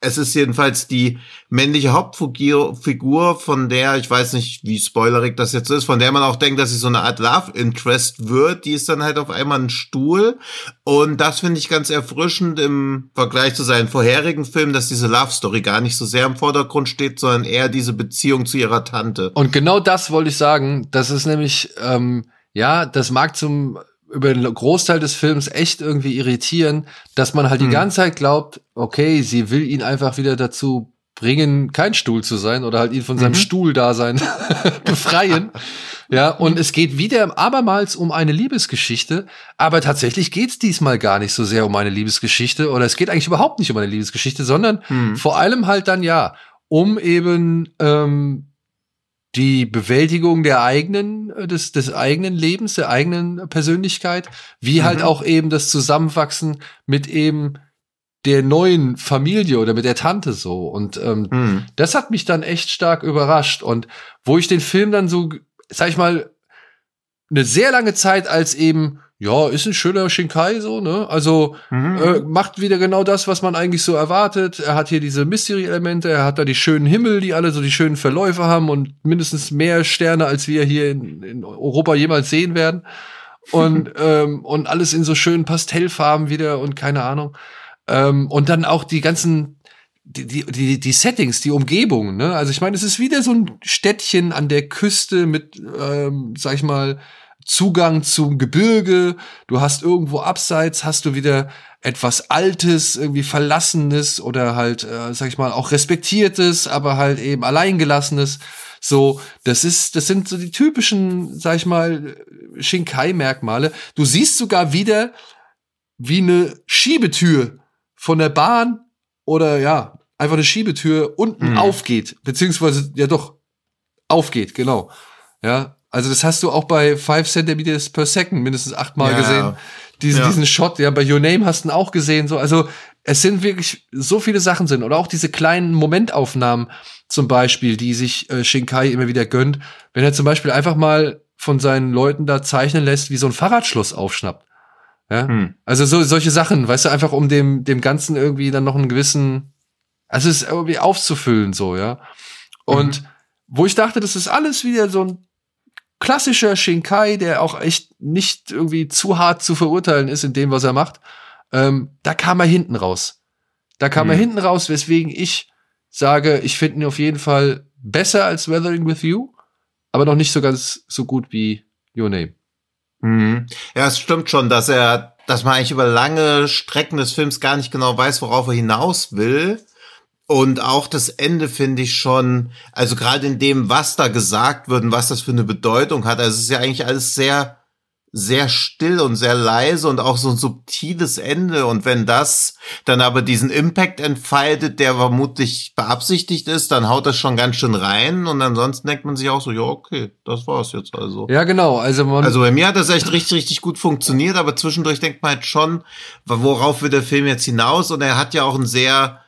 es ist jedenfalls die männliche Hauptfigur, von der, ich weiß nicht, wie spoilerig das jetzt ist, von der man auch denkt, dass sie so eine Art Love Interest wird. Die ist dann halt auf einmal ein Stuhl. Und das finde ich ganz erfrischend im Vergleich zu seinen vorherigen Filmen, dass diese Love Story gar nicht so sehr im Vordergrund steht, sondern eher diese Beziehung zu ihrer Tante. Und genau das wollte ich sagen. Das ist nämlich, ähm, ja, das mag zum über den Großteil des Films echt irgendwie irritieren, dass man halt hm. die ganze Zeit glaubt, okay, sie will ihn einfach wieder dazu bringen, kein Stuhl zu sein oder halt ihn von seinem mhm. Stuhldasein befreien. ja, und es geht wieder abermals um eine Liebesgeschichte, aber tatsächlich geht's diesmal gar nicht so sehr um eine Liebesgeschichte oder es geht eigentlich überhaupt nicht um eine Liebesgeschichte, sondern mhm. vor allem halt dann ja um eben ähm, die Bewältigung der eigenen, äh, des, des eigenen Lebens, der eigenen Persönlichkeit, wie halt mhm. halt auch eben das Zusammenwachsen mit eben der neuen Familie oder mit der Tante so. Und ähm, mhm. das hat mich dann echt stark überrascht. Und wo ich den Film dann so, sag ich mal, eine sehr lange Zeit als eben ja, ist ein schöner Shinkai so, ne? Also mhm. äh, macht wieder genau das, was man eigentlich so erwartet. Er hat hier diese Mystery-Elemente, er hat da die schönen Himmel, die alle so die schönen Verläufe haben und mindestens mehr Sterne, als wir hier in, in Europa jemals sehen werden. Und, ähm, und alles in so schönen Pastellfarben wieder und keine Ahnung. Ähm, und dann auch die ganzen die, die, die, die Settings, die Umgebung, ne? Also ich meine, es ist wieder so ein Städtchen an der Küste mit, ähm, sag ich mal, Zugang zum Gebirge, du hast irgendwo abseits, hast du wieder etwas Altes, irgendwie Verlassenes oder halt, äh, sag ich mal, auch Respektiertes, aber halt eben Alleingelassenes. So, das ist, das sind so die typischen, sag ich mal, Shinkai-Merkmale. Du siehst sogar wieder, wie eine Schiebetür von der Bahn oder ja, einfach eine Schiebetür unten mhm. aufgeht, beziehungsweise ja doch aufgeht, genau. Ja, also das hast du auch bei 5 Centimeters per Second mindestens achtmal ja. gesehen. Diesen, ja. diesen Shot, ja, bei Your Name hast du ihn auch gesehen. So, also es sind wirklich so viele Sachen sind. Oder auch diese kleinen Momentaufnahmen zum Beispiel, die sich äh, Shinkai immer wieder gönnt. Wenn er zum Beispiel einfach mal von seinen Leuten da zeichnen lässt, wie so ein Fahrradschloss aufschnappt. Ja? Hm. Also so, solche Sachen, weißt du, einfach um dem, dem Ganzen irgendwie dann noch einen gewissen, also es irgendwie aufzufüllen, so, ja. Und mhm. wo ich dachte, das ist alles wieder so ein klassischer Shinkai, der auch echt nicht irgendwie zu hart zu verurteilen ist in dem, was er macht, ähm, da kam er hinten raus. Da kam mhm. er hinten raus, weswegen ich sage, ich finde ihn auf jeden Fall besser als Weathering with You, aber noch nicht so ganz so gut wie Your Name. Mhm. Ja, es stimmt schon, dass er, dass man eigentlich über lange Strecken des Films gar nicht genau weiß, worauf er hinaus will. Und auch das Ende finde ich schon, also gerade in dem, was da gesagt wird und was das für eine Bedeutung hat. Also es ist ja eigentlich alles sehr, sehr still und sehr leise und auch so ein subtiles Ende. Und wenn das dann aber diesen Impact entfaltet, der vermutlich beabsichtigt ist, dann haut das schon ganz schön rein. Und ansonsten denkt man sich auch so, ja, okay, das war's jetzt also. Ja, genau. Also, man also bei mir hat das echt richtig, richtig gut funktioniert, aber zwischendurch denkt man halt schon, worauf will der Film jetzt hinaus? Und er hat ja auch ein sehr,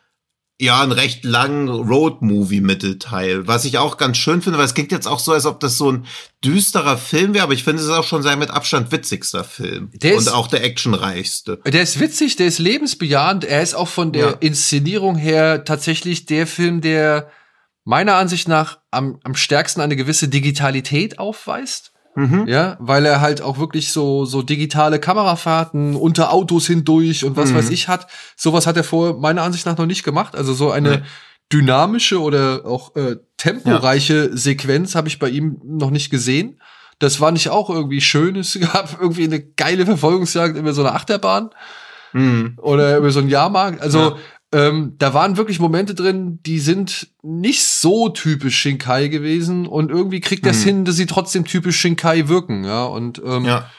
ja, einen recht langen Road-Movie-Mittelteil, was ich auch ganz schön finde, weil es klingt jetzt auch so, als ob das so ein düsterer Film wäre, aber ich finde, es ist auch schon sein mit Abstand witzigster Film. Der und ist, auch der actionreichste. Der ist witzig, der ist lebensbejahend, er ist auch von der ja. Inszenierung her tatsächlich der Film, der meiner Ansicht nach am, am stärksten eine gewisse Digitalität aufweist. Mhm. Ja, weil er halt auch wirklich so, so digitale Kamerafahrten unter Autos hindurch und was mhm. weiß ich hat. Sowas hat er vor meiner Ansicht nach noch nicht gemacht. Also so eine mhm. dynamische oder auch äh, temporeiche ja. Sequenz habe ich bei ihm noch nicht gesehen. Das war nicht auch irgendwie schön. Es gab irgendwie eine geile Verfolgungsjagd über so eine Achterbahn. Mhm. Oder über so einen Jahrmarkt. Also ja ähm, da waren wirklich Momente drin, die sind nicht so typisch Shinkai gewesen und irgendwie kriegt das mhm. hin, dass sie trotzdem typisch Shinkai wirken, ja. Und ähm, ja.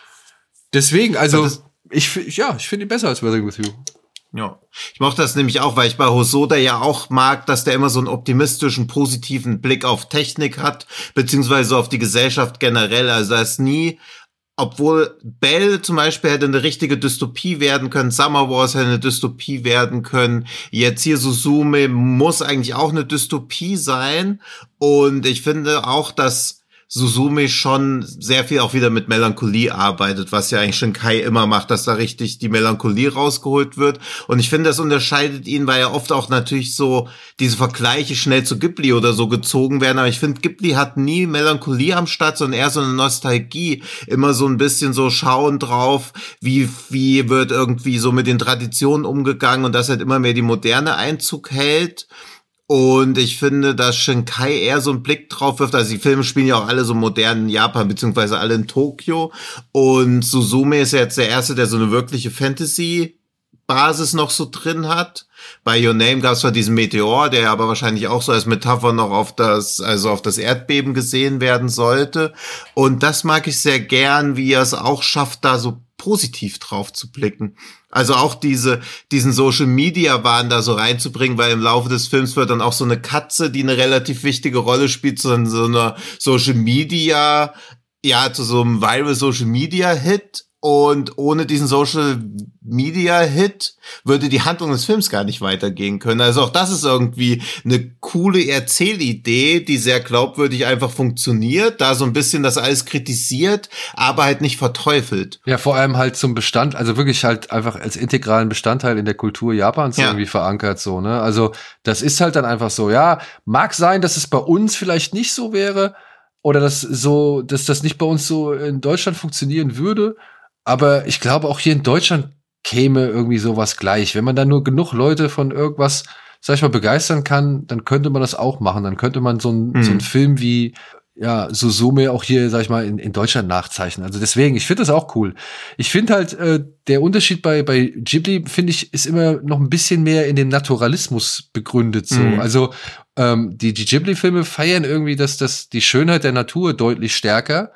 deswegen, also ich, ja, ich finde ihn besser als Weathering with You. Ja, ich mochte das nämlich auch, weil ich bei Hosoda ja auch mag, dass der immer so einen optimistischen, positiven Blick auf Technik hat, beziehungsweise auf die Gesellschaft generell. Also da ist nie, obwohl Bell zum Beispiel hätte eine richtige Dystopie werden können, Summer Wars hätte eine Dystopie werden können, jetzt hier Suzume muss eigentlich auch eine Dystopie sein. Und ich finde auch, dass Suzume schon sehr viel auch wieder mit Melancholie arbeitet, was ja eigentlich schon Kai immer macht, dass da richtig die Melancholie rausgeholt wird. Und ich finde, das unterscheidet ihn, weil ja oft auch natürlich so diese Vergleiche schnell zu Ghibli oder so gezogen werden. Aber ich finde, Ghibli hat nie Melancholie am Start, sondern eher so eine Nostalgie. Immer so ein bisschen so schauen drauf, wie, wie wird irgendwie so mit den Traditionen umgegangen und dass halt immer mehr die Moderne Einzug hält. Und ich finde, dass Shinkai eher so einen Blick drauf wirft. Also die Filme spielen ja auch alle so modern in Japan, beziehungsweise alle in Tokio. Und Suzume ist ja jetzt der Erste, der so eine wirkliche Fantasy-Basis noch so drin hat. Bei Your Name gab es zwar diesen Meteor, der aber wahrscheinlich auch so als Metapher noch auf das, also auf das Erdbeben gesehen werden sollte. Und das mag ich sehr gern, wie er es auch schafft, da so positiv drauf zu blicken. Also auch diese, diesen Social Media Wahn da so reinzubringen, weil im Laufe des Films wird dann auch so eine Katze, die eine relativ wichtige Rolle spielt, so, so einer Social Media, ja, zu so einem Viral Social Media Hit und ohne diesen Social Media Hit würde die Handlung des Films gar nicht weitergehen können. Also auch das ist irgendwie eine coole Erzählidee, die sehr glaubwürdig einfach funktioniert, da so ein bisschen das alles kritisiert, aber halt nicht verteufelt. Ja, vor allem halt zum Bestand, also wirklich halt einfach als integralen Bestandteil in der Kultur Japans ja. irgendwie verankert so, ne? Also das ist halt dann einfach so, ja, mag sein, dass es bei uns vielleicht nicht so wäre oder dass so, dass das nicht bei uns so in Deutschland funktionieren würde aber ich glaube, auch hier in Deutschland käme irgendwie sowas gleich. Wenn man da nur genug Leute von irgendwas, sag ich mal, begeistern kann, dann könnte man das auch machen. Dann könnte man so, ein, mhm. so einen Film wie ja, Susume auch hier, sag ich mal, in, in Deutschland nachzeichnen. Also deswegen, ich finde das auch cool. Ich finde halt, äh, der Unterschied bei, bei Ghibli, finde ich, ist immer noch ein bisschen mehr in dem Naturalismus begründet. So. Mhm. Also ähm, die, die Ghibli-Filme feiern irgendwie dass das, die Schönheit der Natur deutlich stärker,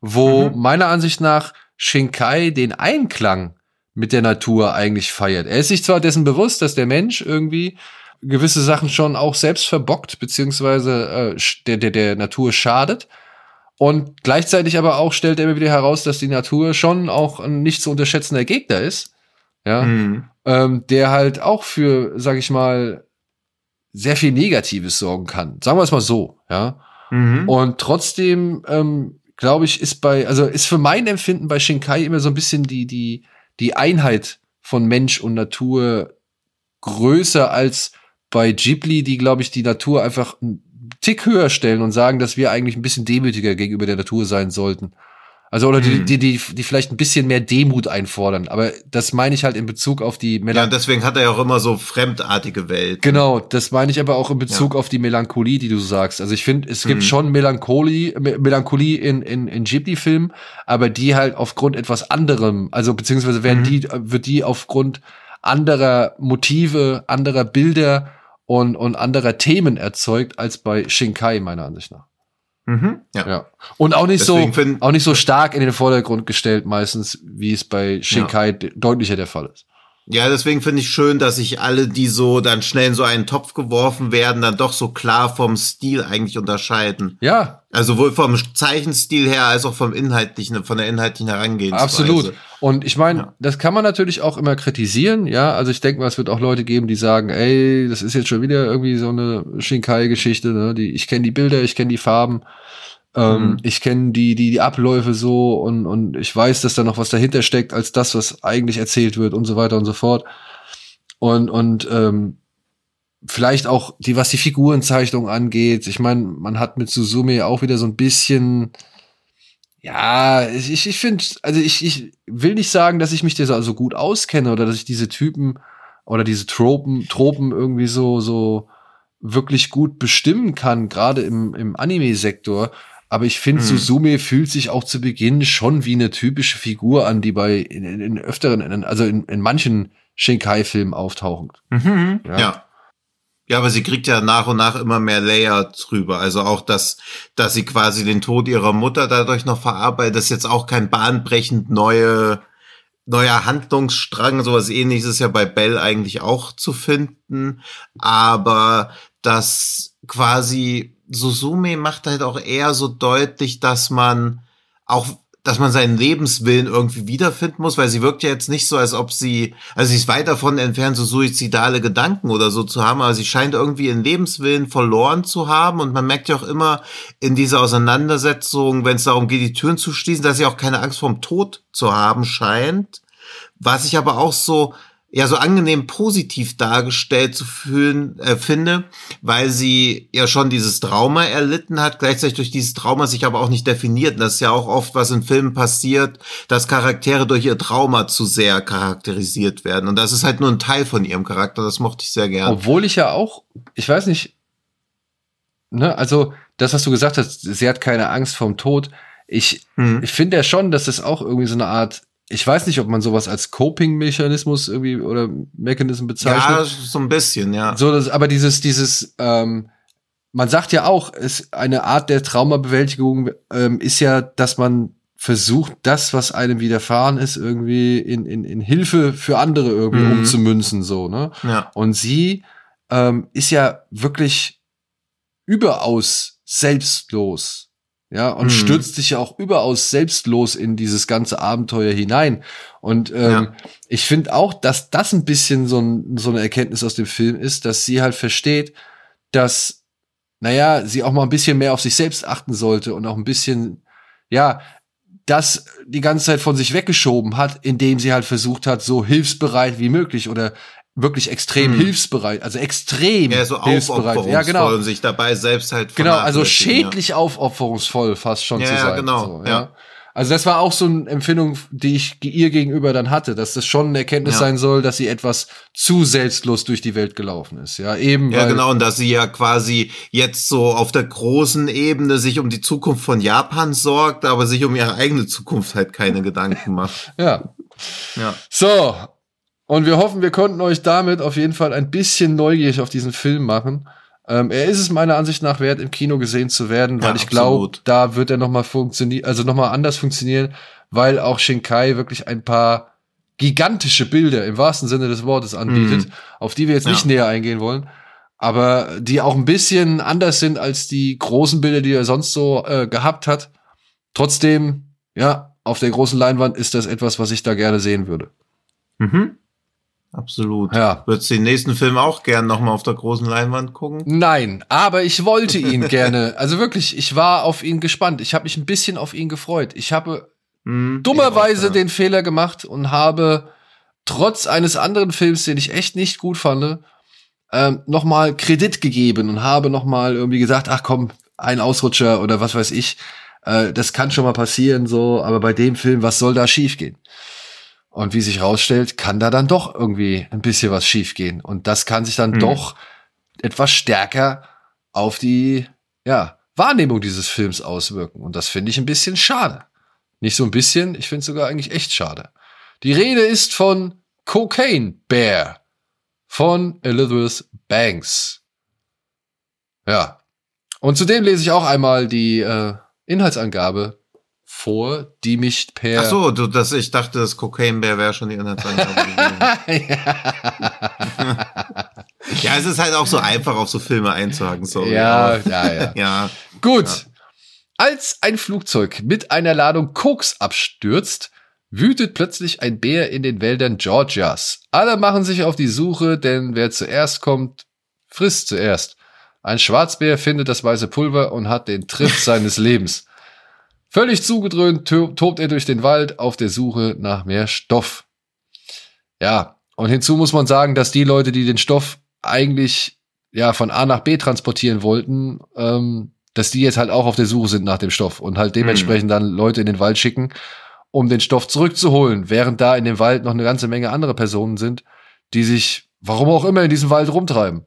wo mhm. meiner Ansicht nach Shinkai den Einklang mit der Natur eigentlich feiert. Er ist sich zwar dessen bewusst, dass der Mensch irgendwie gewisse Sachen schon auch selbst verbockt, beziehungsweise äh, der, der, der Natur schadet. Und gleichzeitig aber auch stellt er immer wieder heraus, dass die Natur schon auch ein nicht zu unterschätzender Gegner ist. Ja. Mhm. Ähm, der halt auch für, sag ich mal, sehr viel Negatives sorgen kann. Sagen wir es mal so, ja. Mhm. Und trotzdem ähm, glaube ich, ist bei, also ist für mein Empfinden bei Shinkai immer so ein bisschen die, die, die Einheit von Mensch und Natur größer als bei Ghibli, die, glaube ich, die Natur einfach einen Tick höher stellen und sagen, dass wir eigentlich ein bisschen demütiger gegenüber der Natur sein sollten. Also, oder die, mhm. die, die, die vielleicht ein bisschen mehr Demut einfordern. Aber das meine ich halt in Bezug auf die Melancholie. Ja, deswegen hat er ja auch immer so fremdartige Welt. Genau, das meine ich aber auch in Bezug ja. auf die Melancholie, die du sagst. Also ich finde, es gibt mhm. schon Melancholie, Melancholie in, in, in Ghibli-Filmen, aber die halt aufgrund etwas anderem, also beziehungsweise werden mhm. die, wird die aufgrund anderer Motive, anderer Bilder und, und anderer Themen erzeugt als bei Shinkai, meiner Ansicht nach. Mhm, ja. ja. Und auch nicht Deswegen so, auch nicht so stark in den Vordergrund gestellt meistens, wie es bei Shinkai ja. deutlicher der Fall ist. Ja, deswegen finde ich schön, dass sich alle, die so dann schnell in so einen Topf geworfen werden, dann doch so klar vom Stil eigentlich unterscheiden. Ja. Also sowohl vom Zeichenstil her als auch vom inhaltlichen, von der inhaltlichen Herangehensweise. Absolut. Und ich meine, ja. das kann man natürlich auch immer kritisieren, ja. Also ich denke mal, es wird auch Leute geben, die sagen, ey, das ist jetzt schon wieder irgendwie so eine Shinkai-Geschichte, ne? Die, ich kenne die Bilder, ich kenne die Farben. Ähm, mhm. Ich kenne die, die, die Abläufe so und, und ich weiß, dass da noch was dahinter steckt, als das, was eigentlich erzählt wird und so weiter und so fort. Und, und ähm, vielleicht auch die, was die Figurenzeichnung angeht. Ich meine, man hat mit Suzume auch wieder so ein bisschen, ja, ich, ich finde, also ich, ich will nicht sagen, dass ich mich da so gut auskenne oder dass ich diese Typen oder diese Tropen, Tropen irgendwie so, so wirklich gut bestimmen kann, gerade im, im Anime-Sektor. Aber ich finde, hm. Suzume fühlt sich auch zu Beginn schon wie eine typische Figur an, die bei in, in, in öfteren, also in, in manchen Shinkai-Filmen auftauchen. Mhm, ja. ja. Ja, aber sie kriegt ja nach und nach immer mehr Layer drüber. Also auch, dass, dass sie quasi den Tod ihrer Mutter dadurch noch verarbeitet, das ist jetzt auch kein bahnbrechend neue neuer Handlungsstrang, sowas ähnliches ist ja bei Bell eigentlich auch zu finden, aber das quasi Susume macht halt auch eher so deutlich, dass man auch dass man seinen Lebenswillen irgendwie wiederfinden muss, weil sie wirkt ja jetzt nicht so, als ob sie, also sie ist weit davon entfernt, so suizidale Gedanken oder so zu haben, aber sie scheint irgendwie ihren Lebenswillen verloren zu haben und man merkt ja auch immer in dieser Auseinandersetzung, wenn es darum geht, die Türen zu schließen, dass sie auch keine Angst vorm Tod zu haben scheint. Was ich aber auch so, ja so angenehm positiv dargestellt zu fühlen äh, finde, weil sie ja schon dieses Trauma erlitten hat, gleichzeitig durch dieses Trauma sich aber auch nicht definiert. Und das ist ja auch oft, was in Filmen passiert, dass Charaktere durch ihr Trauma zu sehr charakterisiert werden. Und das ist halt nur ein Teil von ihrem Charakter. Das mochte ich sehr gerne. Obwohl ich ja auch, ich weiß nicht, ne, also das, was du gesagt hast, sie hat keine Angst vorm Tod. Ich, hm. ich finde ja schon, dass es auch irgendwie so eine Art ich weiß nicht, ob man sowas als Coping-Mechanismus irgendwie oder Mechanism bezeichnet. Ja, so ein bisschen, ja. So, das, aber dieses, dieses, ähm, man sagt ja auch, es eine Art der Traumabewältigung ähm, ist ja, dass man versucht, das, was einem widerfahren ist, irgendwie in, in, in Hilfe für andere irgendwie mhm. umzumünzen, so, ne? Ja. Und sie ähm, ist ja wirklich überaus selbstlos ja, und mhm. stürzt sich ja auch überaus selbstlos in dieses ganze Abenteuer hinein. Und ähm, ja. ich finde auch, dass das ein bisschen so, ein, so eine Erkenntnis aus dem Film ist, dass sie halt versteht, dass, naja, sie auch mal ein bisschen mehr auf sich selbst achten sollte und auch ein bisschen, ja, das die ganze Zeit von sich weggeschoben hat, indem sie halt versucht hat, so hilfsbereit wie möglich oder wirklich extrem hm. hilfsbereit, also extrem ja, so hilfsbereit. Ja, genau. Und sich dabei selbst halt Genau, also schädlich ja. aufopferungsvoll fast schon ja, zu sein. Ja, genau. So, ja. Also das war auch so eine Empfindung, die ich ihr gegenüber dann hatte, dass das schon eine Erkenntnis ja. sein soll, dass sie etwas zu selbstlos durch die Welt gelaufen ist. Ja, eben. Ja, genau. Und dass sie ja quasi jetzt so auf der großen Ebene sich um die Zukunft von Japan sorgt, aber sich um ihre eigene Zukunft halt keine Gedanken macht. Ja. Ja. So, und wir hoffen, wir konnten euch damit auf jeden Fall ein bisschen neugierig auf diesen Film machen. Ähm, er ist es meiner Ansicht nach wert, im Kino gesehen zu werden, weil ja, ich glaube, da wird er noch mal funktionieren, also noch mal anders funktionieren, weil auch Shinkai wirklich ein paar gigantische Bilder im wahrsten Sinne des Wortes anbietet, mhm. auf die wir jetzt nicht näher eingehen wollen, aber die auch ein bisschen anders sind als die großen Bilder, die er sonst so äh, gehabt hat. Trotzdem, ja, auf der großen Leinwand ist das etwas, was ich da gerne sehen würde. Mhm. Absolut. Ja. Würdest du den nächsten Film auch gern nochmal auf der großen Leinwand gucken? Nein, aber ich wollte ihn gerne. Also wirklich, ich war auf ihn gespannt. Ich habe mich ein bisschen auf ihn gefreut. Ich habe hm, dummerweise auch, ja. den Fehler gemacht und habe trotz eines anderen Films, den ich echt nicht gut fand, ähm, nochmal Kredit gegeben und habe nochmal irgendwie gesagt, ach komm, ein Ausrutscher oder was weiß ich. Äh, das kann schon mal passieren, so, aber bei dem Film, was soll da schiefgehen? Und wie sich rausstellt, kann da dann doch irgendwie ein bisschen was schiefgehen. Und das kann sich dann hm. doch etwas stärker auf die ja, Wahrnehmung dieses Films auswirken. Und das finde ich ein bisschen schade. Nicht so ein bisschen, ich finde es sogar eigentlich echt schade. Die Rede ist von Cocaine Bear von Elizabeth Banks. Ja. Und zudem lese ich auch einmal die äh, Inhaltsangabe vor, die mich per. Ach so, du, das, ich dachte, das Cocaine Bear wäre schon die Inhaltsangabe ja, es ist halt auch so einfach, auf so Filme einzuhaken, sorry. Ja, ja, ja. ja. Gut. Ja. Als ein Flugzeug mit einer Ladung Koks abstürzt, wütet plötzlich ein Bär in den Wäldern Georgias. Alle machen sich auf die Suche, denn wer zuerst kommt, frisst zuerst. Ein Schwarzbär findet das weiße Pulver und hat den Triff seines Lebens. Völlig zugedröhnt tobt er durch den Wald auf der Suche nach mehr Stoff. Ja, und hinzu muss man sagen, dass die Leute, die den Stoff eigentlich ja von A nach B transportieren wollten, ähm, dass die jetzt halt auch auf der Suche sind nach dem Stoff und halt dementsprechend mhm. dann Leute in den Wald schicken, um den Stoff zurückzuholen, während da in dem Wald noch eine ganze Menge andere Personen sind, die sich, warum auch immer, in diesem Wald rumtreiben.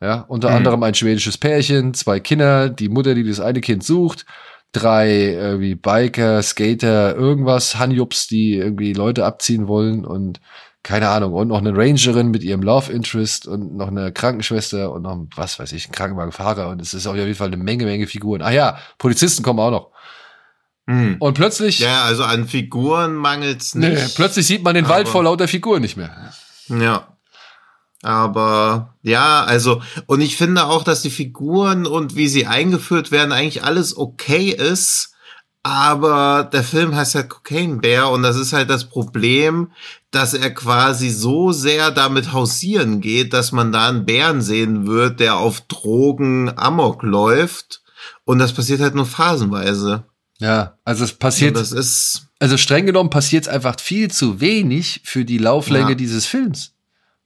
Ja, unter mhm. anderem ein schwedisches Pärchen, zwei Kinder, die Mutter, die das eine Kind sucht drei irgendwie Biker, Skater, irgendwas, Hanjups, die irgendwie Leute abziehen wollen und keine Ahnung, und noch eine Rangerin mit ihrem Love Interest und noch eine Krankenschwester und noch, was weiß ich, ein Krankenwagenfahrer und es ist auf jeden Fall eine Menge, Menge Figuren. Ah ja, Polizisten kommen auch noch. Hm. Und plötzlich. Ja, also an Figuren mangelt's nicht. Nee, plötzlich sieht man den Wald vor lauter Figuren nicht mehr. Ja. Aber ja, also, und ich finde auch, dass die Figuren und wie sie eingeführt werden, eigentlich alles okay ist. Aber der Film heißt halt Cocaine Bear und das ist halt das Problem, dass er quasi so sehr damit hausieren geht, dass man da einen Bären sehen wird, der auf Drogen Amok läuft. Und das passiert halt nur phasenweise. Ja, also es passiert. Und das ist. Also streng genommen passiert es einfach viel zu wenig für die Lauflänge ja. dieses Films.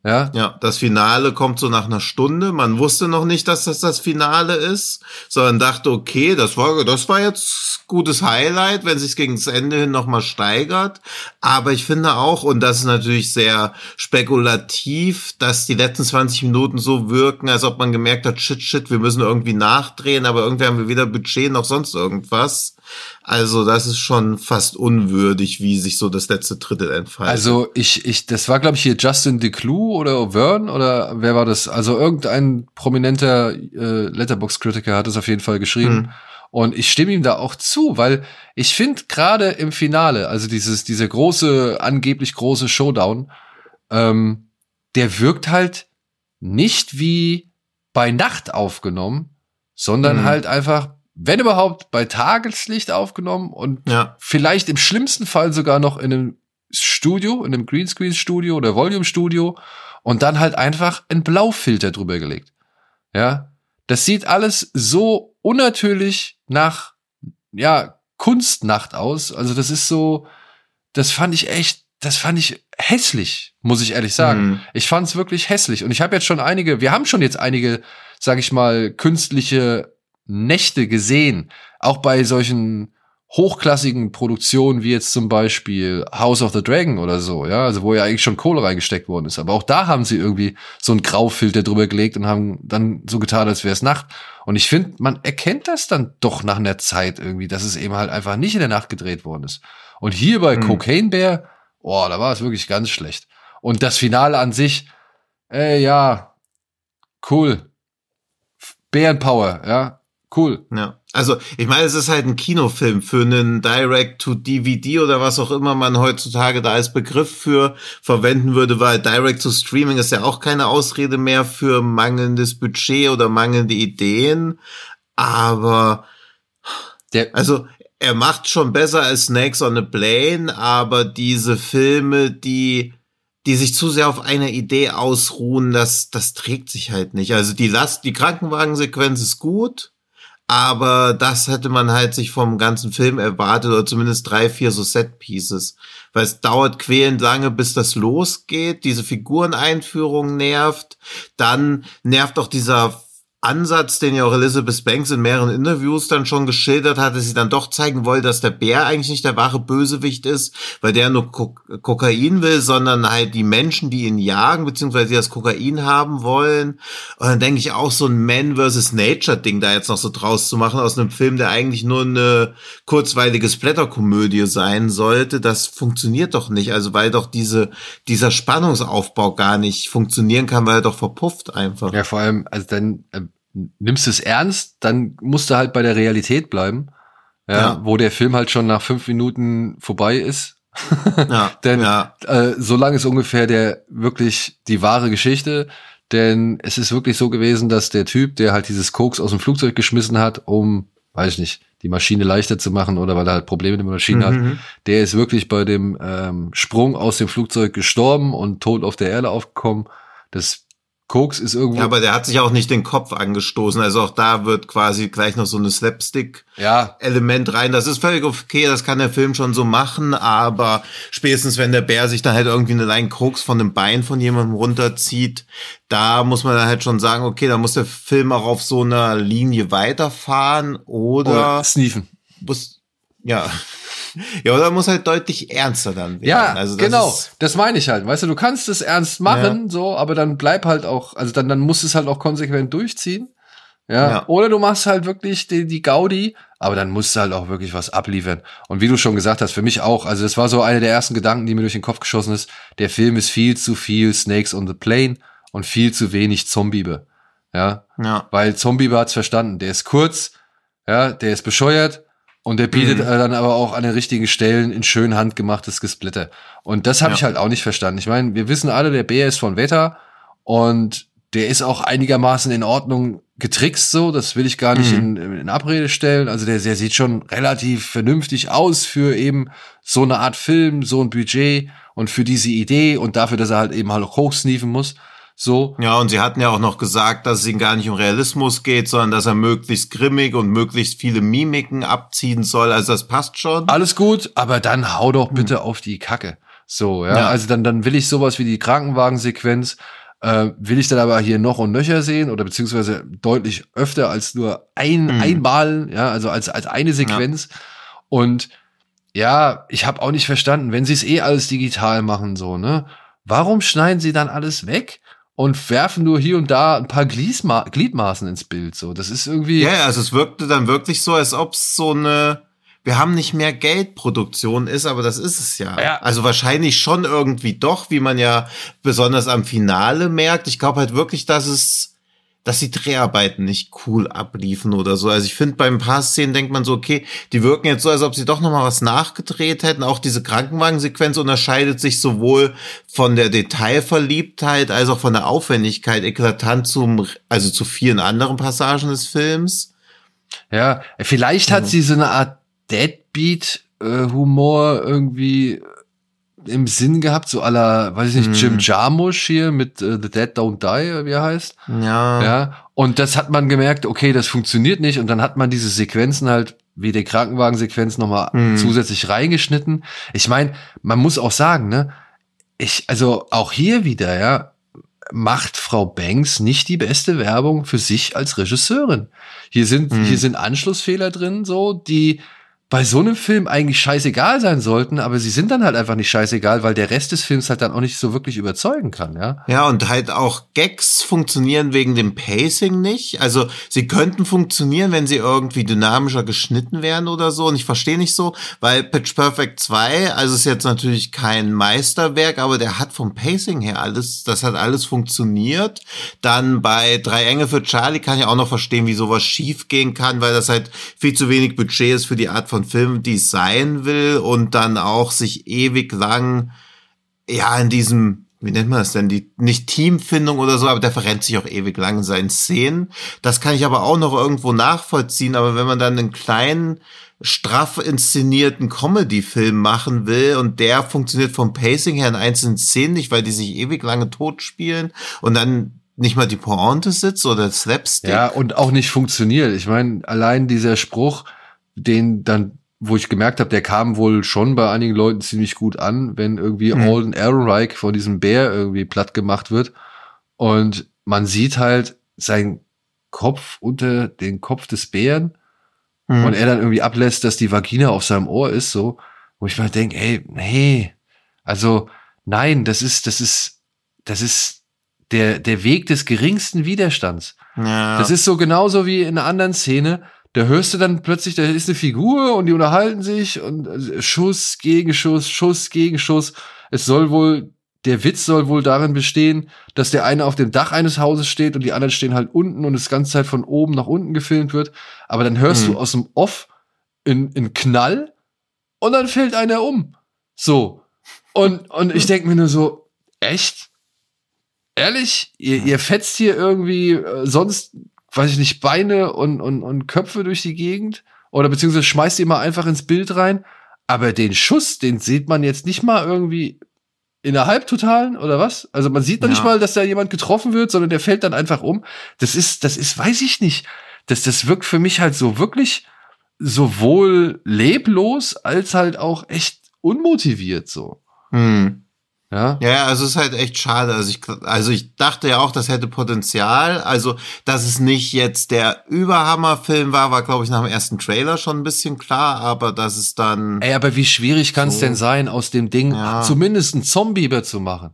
Ja. Ja, das Finale kommt so nach einer Stunde. Man wusste noch nicht, dass das das Finale ist, sondern dachte, okay, das war, das war jetzt gutes Highlight, wenn sich gegen das Ende hin nochmal steigert. Aber ich finde auch, und das ist natürlich sehr spekulativ, dass die letzten 20 Minuten so wirken, als ob man gemerkt hat, shit, shit, wir müssen irgendwie nachdrehen, aber irgendwie haben wir weder Budget noch sonst irgendwas. Also das ist schon fast unwürdig, wie sich so das letzte Drittel entfaltet. Also ich, ich, das war glaube ich hier Justin DeClue oder Vern oder wer war das? Also irgendein prominenter äh, Letterbox-Kritiker hat es auf jeden Fall geschrieben. Hm. Und ich stimme ihm da auch zu, weil ich finde gerade im Finale, also dieses, dieser große, angeblich große Showdown, ähm, der wirkt halt nicht wie bei Nacht aufgenommen, sondern hm. halt einfach wenn überhaupt, bei Tageslicht aufgenommen und ja. vielleicht im schlimmsten Fall sogar noch in einem Studio, in einem Greenscreen-Studio oder Volume-Studio und dann halt einfach ein Blaufilter drüber gelegt. Ja, das sieht alles so unnatürlich nach, ja, Kunstnacht aus. Also das ist so, das fand ich echt, das fand ich hässlich, muss ich ehrlich sagen. Mhm. Ich fand es wirklich hässlich. Und ich habe jetzt schon einige, wir haben schon jetzt einige, sag ich mal, künstliche Nächte gesehen, auch bei solchen hochklassigen Produktionen wie jetzt zum Beispiel House of the Dragon oder so, ja, also wo ja eigentlich schon Kohle reingesteckt worden ist. Aber auch da haben sie irgendwie so einen Graufilter drüber gelegt und haben dann so getan, als wäre es Nacht. Und ich finde, man erkennt das dann doch nach einer Zeit irgendwie, dass es eben halt einfach nicht in der Nacht gedreht worden ist. Und hier bei hm. Cocaine Bear, oh, da war es wirklich ganz schlecht. Und das Finale an sich, äh, ja, cool. Bärenpower, ja, Cool. Ja. Also, ich meine, es ist halt ein Kinofilm für einen Direct-to-DVD oder was auch immer man heutzutage da als Begriff für verwenden würde, weil Direct-to-Streaming ist ja auch keine Ausrede mehr für mangelndes Budget oder mangelnde Ideen. Aber, Der also, er macht schon besser als Snakes on a Plane, aber diese Filme, die die sich zu sehr auf einer Idee ausruhen, das, das trägt sich halt nicht. Also die Last, die Krankenwagensequenz ist gut, aber das hätte man halt sich vom ganzen Film erwartet oder zumindest drei, vier so Set-Pieces. Weil es dauert quälend lange, bis das losgeht. Diese Figureneinführung nervt. Dann nervt auch dieser Ansatz, den ja auch Elizabeth Banks in mehreren Interviews dann schon geschildert hat, dass sie dann doch zeigen wollte, dass der Bär eigentlich nicht der wahre Bösewicht ist, weil der nur Ko Kokain will, sondern halt die Menschen, die ihn jagen, beziehungsweise die das Kokain haben wollen. Und dann denke ich auch so ein Man versus Nature Ding da jetzt noch so draus zu machen aus einem Film, der eigentlich nur eine kurzweilige Splatterkomödie sein sollte, das funktioniert doch nicht. Also weil doch diese, dieser Spannungsaufbau gar nicht funktionieren kann, weil er doch verpufft einfach. Ja, vor allem, also dann, äh nimmst es ernst, dann musst du halt bei der Realität bleiben. Ja, ja. wo der Film halt schon nach fünf Minuten vorbei ist. ja, denn ja. Äh, so lang ist ungefähr der wirklich die wahre Geschichte. Denn es ist wirklich so gewesen, dass der Typ, der halt dieses Koks aus dem Flugzeug geschmissen hat, um, weiß ich nicht, die Maschine leichter zu machen oder weil er halt Probleme mit der Maschine mhm. hat, der ist wirklich bei dem ähm, Sprung aus dem Flugzeug gestorben und tot auf der Erde aufgekommen. Das Koks ist irgendwo. Ja, aber der hat sich auch nicht den Kopf angestoßen. Also auch da wird quasi gleich noch so eine Slapstick-Element ja. rein. Das ist völlig okay, das kann der Film schon so machen, aber spätestens wenn der Bär sich dann halt irgendwie eine Line Koks von dem Bein von jemandem runterzieht, da muss man dann halt schon sagen, okay, da muss der Film auch auf so einer Linie weiterfahren oder, oder sneefen. Muss, ja. Ja, oder muss halt deutlich ernster dann werden. Ja, also das genau. Das meine ich halt. Weißt du, du kannst es ernst machen, ja. so, aber dann bleib halt auch, also dann, dann musst du es halt auch konsequent durchziehen. Ja. ja. Oder du machst halt wirklich die, die Gaudi, aber dann musst du halt auch wirklich was abliefern. Und wie du schon gesagt hast, für mich auch, also das war so einer der ersten Gedanken, die mir durch den Kopf geschossen ist. Der Film ist viel zu viel Snakes on the Plane und viel zu wenig Zombiebe. Ja. ja. Weil Zombiebe hat's verstanden. Der ist kurz, ja, der ist bescheuert Und der bietet mhm. dann aber auch an den richtigen Stellen in schön handgemachtes Gesplitter. Und das habe ja. ich halt auch nicht verstanden. Ich meine, wir wissen alle, der Bär ist von Wetter und der ist auch einigermaßen in Ordnung getrickst so. Das will ich gar nicht mhm. in, in Abrede stellen. Also der, der sieht schon relativ vernünftig aus für eben so eine Art Film, so ein Budget und für diese Idee und dafür, dass er halt eben halt hochsniefen muss. So. Ja, und sie hatten ja auch noch gesagt, dass es ihnen gar nicht um Realismus geht, sondern dass er möglichst grimmig und möglichst viele Mimiken abziehen soll. Also das passt schon. Alles gut, aber dann hau doch bitte hm. auf die Kacke. So, ja. ja. Also dann, dann will ich sowas wie die Krankenwagensequenz, äh, will ich dann aber hier noch und nöcher sehen oder beziehungsweise deutlich öfter als nur ein, hm. einmal, ja, also als, als eine Sequenz. Ja. Und ja, ich habe auch nicht verstanden, wenn sie es eh alles digital machen, so, ne? Warum schneiden sie dann alles weg? Und werfen nur hier und da ein paar Gliedma Gliedmaßen ins Bild. So, das ist irgendwie. Ja, also es wirkte dann wirklich so, als ob es so eine wir haben nicht mehr Geldproduktion ist, aber das ist es ja. ja. Also wahrscheinlich schon irgendwie doch, wie man ja besonders am Finale merkt. Ich glaube halt wirklich, dass es dass die Dreharbeiten nicht cool abliefen oder so. Also ich finde, bei ein paar Szenen denkt man so, okay, die wirken jetzt so, als ob sie doch noch mal was nachgedreht hätten. Auch diese Krankenwagensequenz unterscheidet sich sowohl von der Detailverliebtheit als auch von der Aufwendigkeit eklatant zum, also zu vielen anderen Passagen des Films. Ja, vielleicht hat sie so eine Art Deadbeat-Humor irgendwie im Sinn gehabt, so aller, weiß ich nicht, hm. Jim Jarmusch hier mit uh, The Dead Don't Die, wie er heißt. Ja. Ja. Und das hat man gemerkt, okay, das funktioniert nicht. Und dann hat man diese Sequenzen halt, wie die Krankenwagensequenz nochmal hm. zusätzlich reingeschnitten. Ich meine, man muss auch sagen, ne, ich, also auch hier wieder, ja, macht Frau Banks nicht die beste Werbung für sich als Regisseurin. Hier sind, hm. hier sind Anschlussfehler drin, so, die, bei so einem Film eigentlich scheißegal sein sollten, aber sie sind dann halt einfach nicht scheißegal, weil der Rest des Films halt dann auch nicht so wirklich überzeugen kann, ja. Ja, und halt auch Gags funktionieren wegen dem Pacing nicht. Also sie könnten funktionieren, wenn sie irgendwie dynamischer geschnitten wären oder so. Und ich verstehe nicht so, weil Pitch Perfect 2, also ist jetzt natürlich kein Meisterwerk, aber der hat vom Pacing her alles, das hat alles funktioniert. Dann bei Drei Engel für Charlie kann ich auch noch verstehen, wie sowas schief gehen kann, weil das halt viel zu wenig Budget ist für die Art von von Film designen will und dann auch sich ewig lang, ja, in diesem, wie nennt man das denn, die, nicht Teamfindung oder so, aber der verrennt sich auch ewig lang in seinen Szenen. Das kann ich aber auch noch irgendwo nachvollziehen, aber wenn man dann einen kleinen, straff inszenierten Comedy-Film machen will und der funktioniert vom Pacing her in einzelnen Szenen nicht, weil die sich ewig lange tot spielen und dann nicht mal die Pointe sitzt oder Slapstick. Ja, und auch nicht funktioniert. Ich meine, allein dieser Spruch, den dann, wo ich gemerkt habe, der kam wohl schon bei einigen Leuten ziemlich gut an, wenn irgendwie mhm. Alden Ehrenreich von diesem Bär irgendwie platt gemacht wird. Und man sieht halt seinen Kopf unter den Kopf des Bären mhm. und er dann irgendwie ablässt, dass die Vagina auf seinem Ohr ist, so, wo ich mal denke, ey, nee, also nein, das ist, das ist, das ist der, der Weg des geringsten Widerstands. Ja. Das ist so genauso wie in einer anderen Szene, da hörst du dann plötzlich, da ist eine Figur und die unterhalten sich und äh, Schuss gegen Schuss, Schuss gegen Schuss. Es soll wohl, der Witz soll wohl darin bestehen, dass der eine auf dem Dach eines Hauses steht und die anderen stehen halt unten und das ganze Zeit von oben nach unten gefilmt wird. Aber dann hörst mhm. du aus dem Off in, in Knall und dann fällt einer um. So. Und, und ich denke mir nur so, echt? Ehrlich? Ihr, ihr fetzt hier irgendwie äh, sonst weiß ich nicht, Beine und, und, und Köpfe durch die Gegend oder beziehungsweise schmeißt die mal einfach ins Bild rein. Aber den Schuss, den sieht man jetzt nicht mal irgendwie in der Halbtotalen oder was? Also man sieht noch ja. nicht mal, dass da jemand getroffen wird, sondern der fällt dann einfach um. Das ist, das ist, weiß ich nicht. Das, das wirkt für mich halt so wirklich sowohl leblos als halt auch echt unmotiviert so. Hm. Ja. Ja, also es ist halt echt schade. Also ich, also ich dachte ja auch, das hätte Potenzial. Also, dass es nicht jetzt der Überhammerfilm war, war, glaube ich, nach dem ersten Trailer schon ein bisschen klar, aber dass es dann. Ey, aber wie schwierig kann es so denn sein, aus dem Ding ja. zumindest ein Zombie zu machen?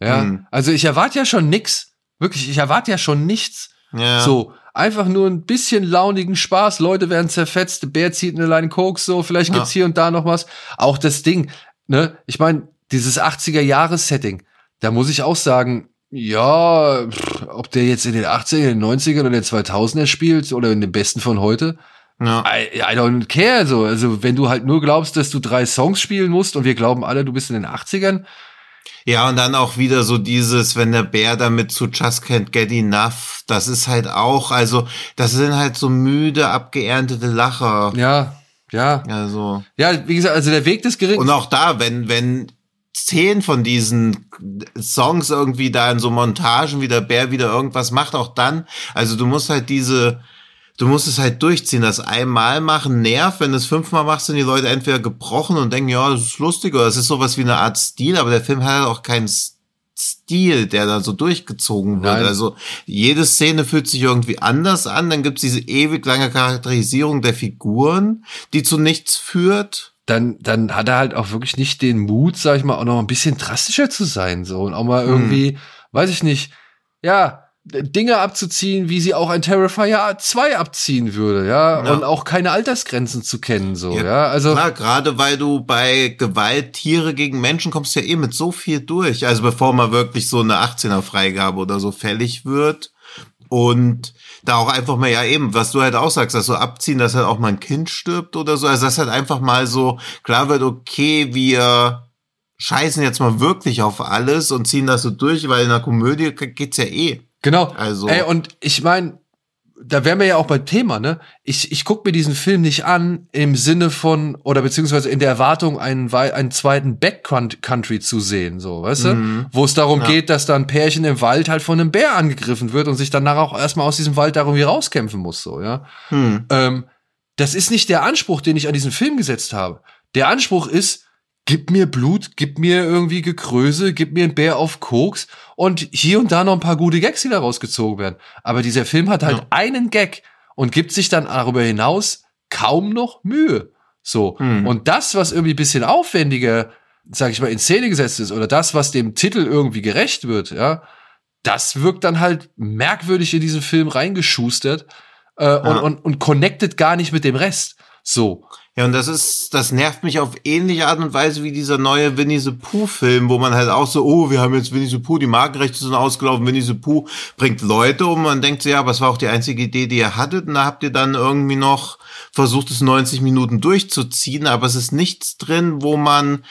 Ja. Hm. Also ich erwarte ja schon nix. Wirklich, ich erwarte ja schon nichts. Ja. So, einfach nur ein bisschen launigen Spaß. Leute werden zerfetzt, der Bär zieht eine Line Koks, so, vielleicht gibt's ja. hier und da noch was. Auch das Ding, ne? Ich meine, dieses 80er-Jahres-Setting, da muss ich auch sagen, ja, ob der jetzt in den 80er, in den 90ern oder in den 2000er spielt oder in den besten von heute, Ja. I, I don't care. So. Also, wenn du halt nur glaubst, dass du drei Songs spielen musst und wir glauben alle, du bist in den 80ern. Ja, und dann auch wieder so dieses, wenn der Bär damit zu Just Can't Get Enough, das ist halt auch, also, das sind halt so müde, abgeerntete Lacher. Ja, ja. Also. Ja, wie gesagt, also der Weg des Geringen. Und auch da, wenn, wenn zehn von diesen Songs irgendwie da in so Montagen, wie der Bär wieder irgendwas macht, auch dann, also du musst halt diese, du musst es halt durchziehen. Das einmal machen nervt, wenn du es fünfmal machst, sind die Leute entweder gebrochen und denken, ja, das ist lustig, oder es ist sowas wie eine Art Stil, aber der Film hat halt auch keinen Stil, der da so durchgezogen wird. Nein. Also jede Szene fühlt sich irgendwie anders an. Dann gibt's diese ewig lange Charakterisierung der Figuren, die zu nichts führt dann, dann hat er halt auch wirklich nicht den Mut, sag ich mal, auch noch ein bisschen drastischer zu sein, so und auch mal irgendwie, hm. weiß ich nicht, ja, Dinge abzuziehen, wie sie auch ein Terrifier 2 abziehen würde, ja? ja, und auch keine Altersgrenzen zu kennen, so, ja. ja? Also klar, gerade weil du bei Gewalt Tiere gegen Menschen kommst ja eh mit so viel durch, also bevor man wirklich so eine 18er Freigabe oder so fällig wird und da auch einfach mal, ja eben, was du halt auch sagst, dass so abziehen, dass halt auch mal ein Kind stirbt oder so. Also das halt einfach mal so klar wird, okay, wir scheißen jetzt mal wirklich auf alles und ziehen das so durch, weil in der Komödie geht's ja eh. Genau. Also. Ey, und ich meine, da wären wir ja auch beim Thema, ne? Ich, ich gucke mir diesen Film nicht an im Sinne von, oder beziehungsweise in der Erwartung, einen, einen zweiten Backcountry zu sehen, so, weißt mhm. du? Wo es darum ja. geht, dass da ein Pärchen im Wald halt von einem Bär angegriffen wird und sich danach auch erstmal aus diesem Wald darum rauskämpfen muss, so, ja? Mhm. Ähm, das ist nicht der Anspruch, den ich an diesen Film gesetzt habe. Der Anspruch ist, gib mir Blut, gib mir irgendwie Gekröse, gib mir ein Bär auf Koks und hier und da noch ein paar gute Gags, die da rausgezogen werden. Aber dieser Film hat halt ja. einen Gag und gibt sich dann darüber hinaus kaum noch Mühe. So. Hm. Und das, was irgendwie bisschen aufwendiger, sag ich mal, in Szene gesetzt ist oder das, was dem Titel irgendwie gerecht wird, ja, das wirkt dann halt merkwürdig in diesen Film reingeschustert äh, ja. und, und, und connected gar nicht mit dem Rest. So. Ja, und das ist, das nervt mich auf ähnliche Art und Weise wie dieser neue Winnie the Pooh-Film, wo man halt auch so, oh, wir haben jetzt Winnie the Pooh, die Markenrechte sind ausgelaufen, Winnie the Pooh bringt Leute um. Man denkt so, ja, aber es war auch die einzige Idee, die ihr hattet. Und da habt ihr dann irgendwie noch versucht, es 90 Minuten durchzuziehen, aber es ist nichts drin, wo man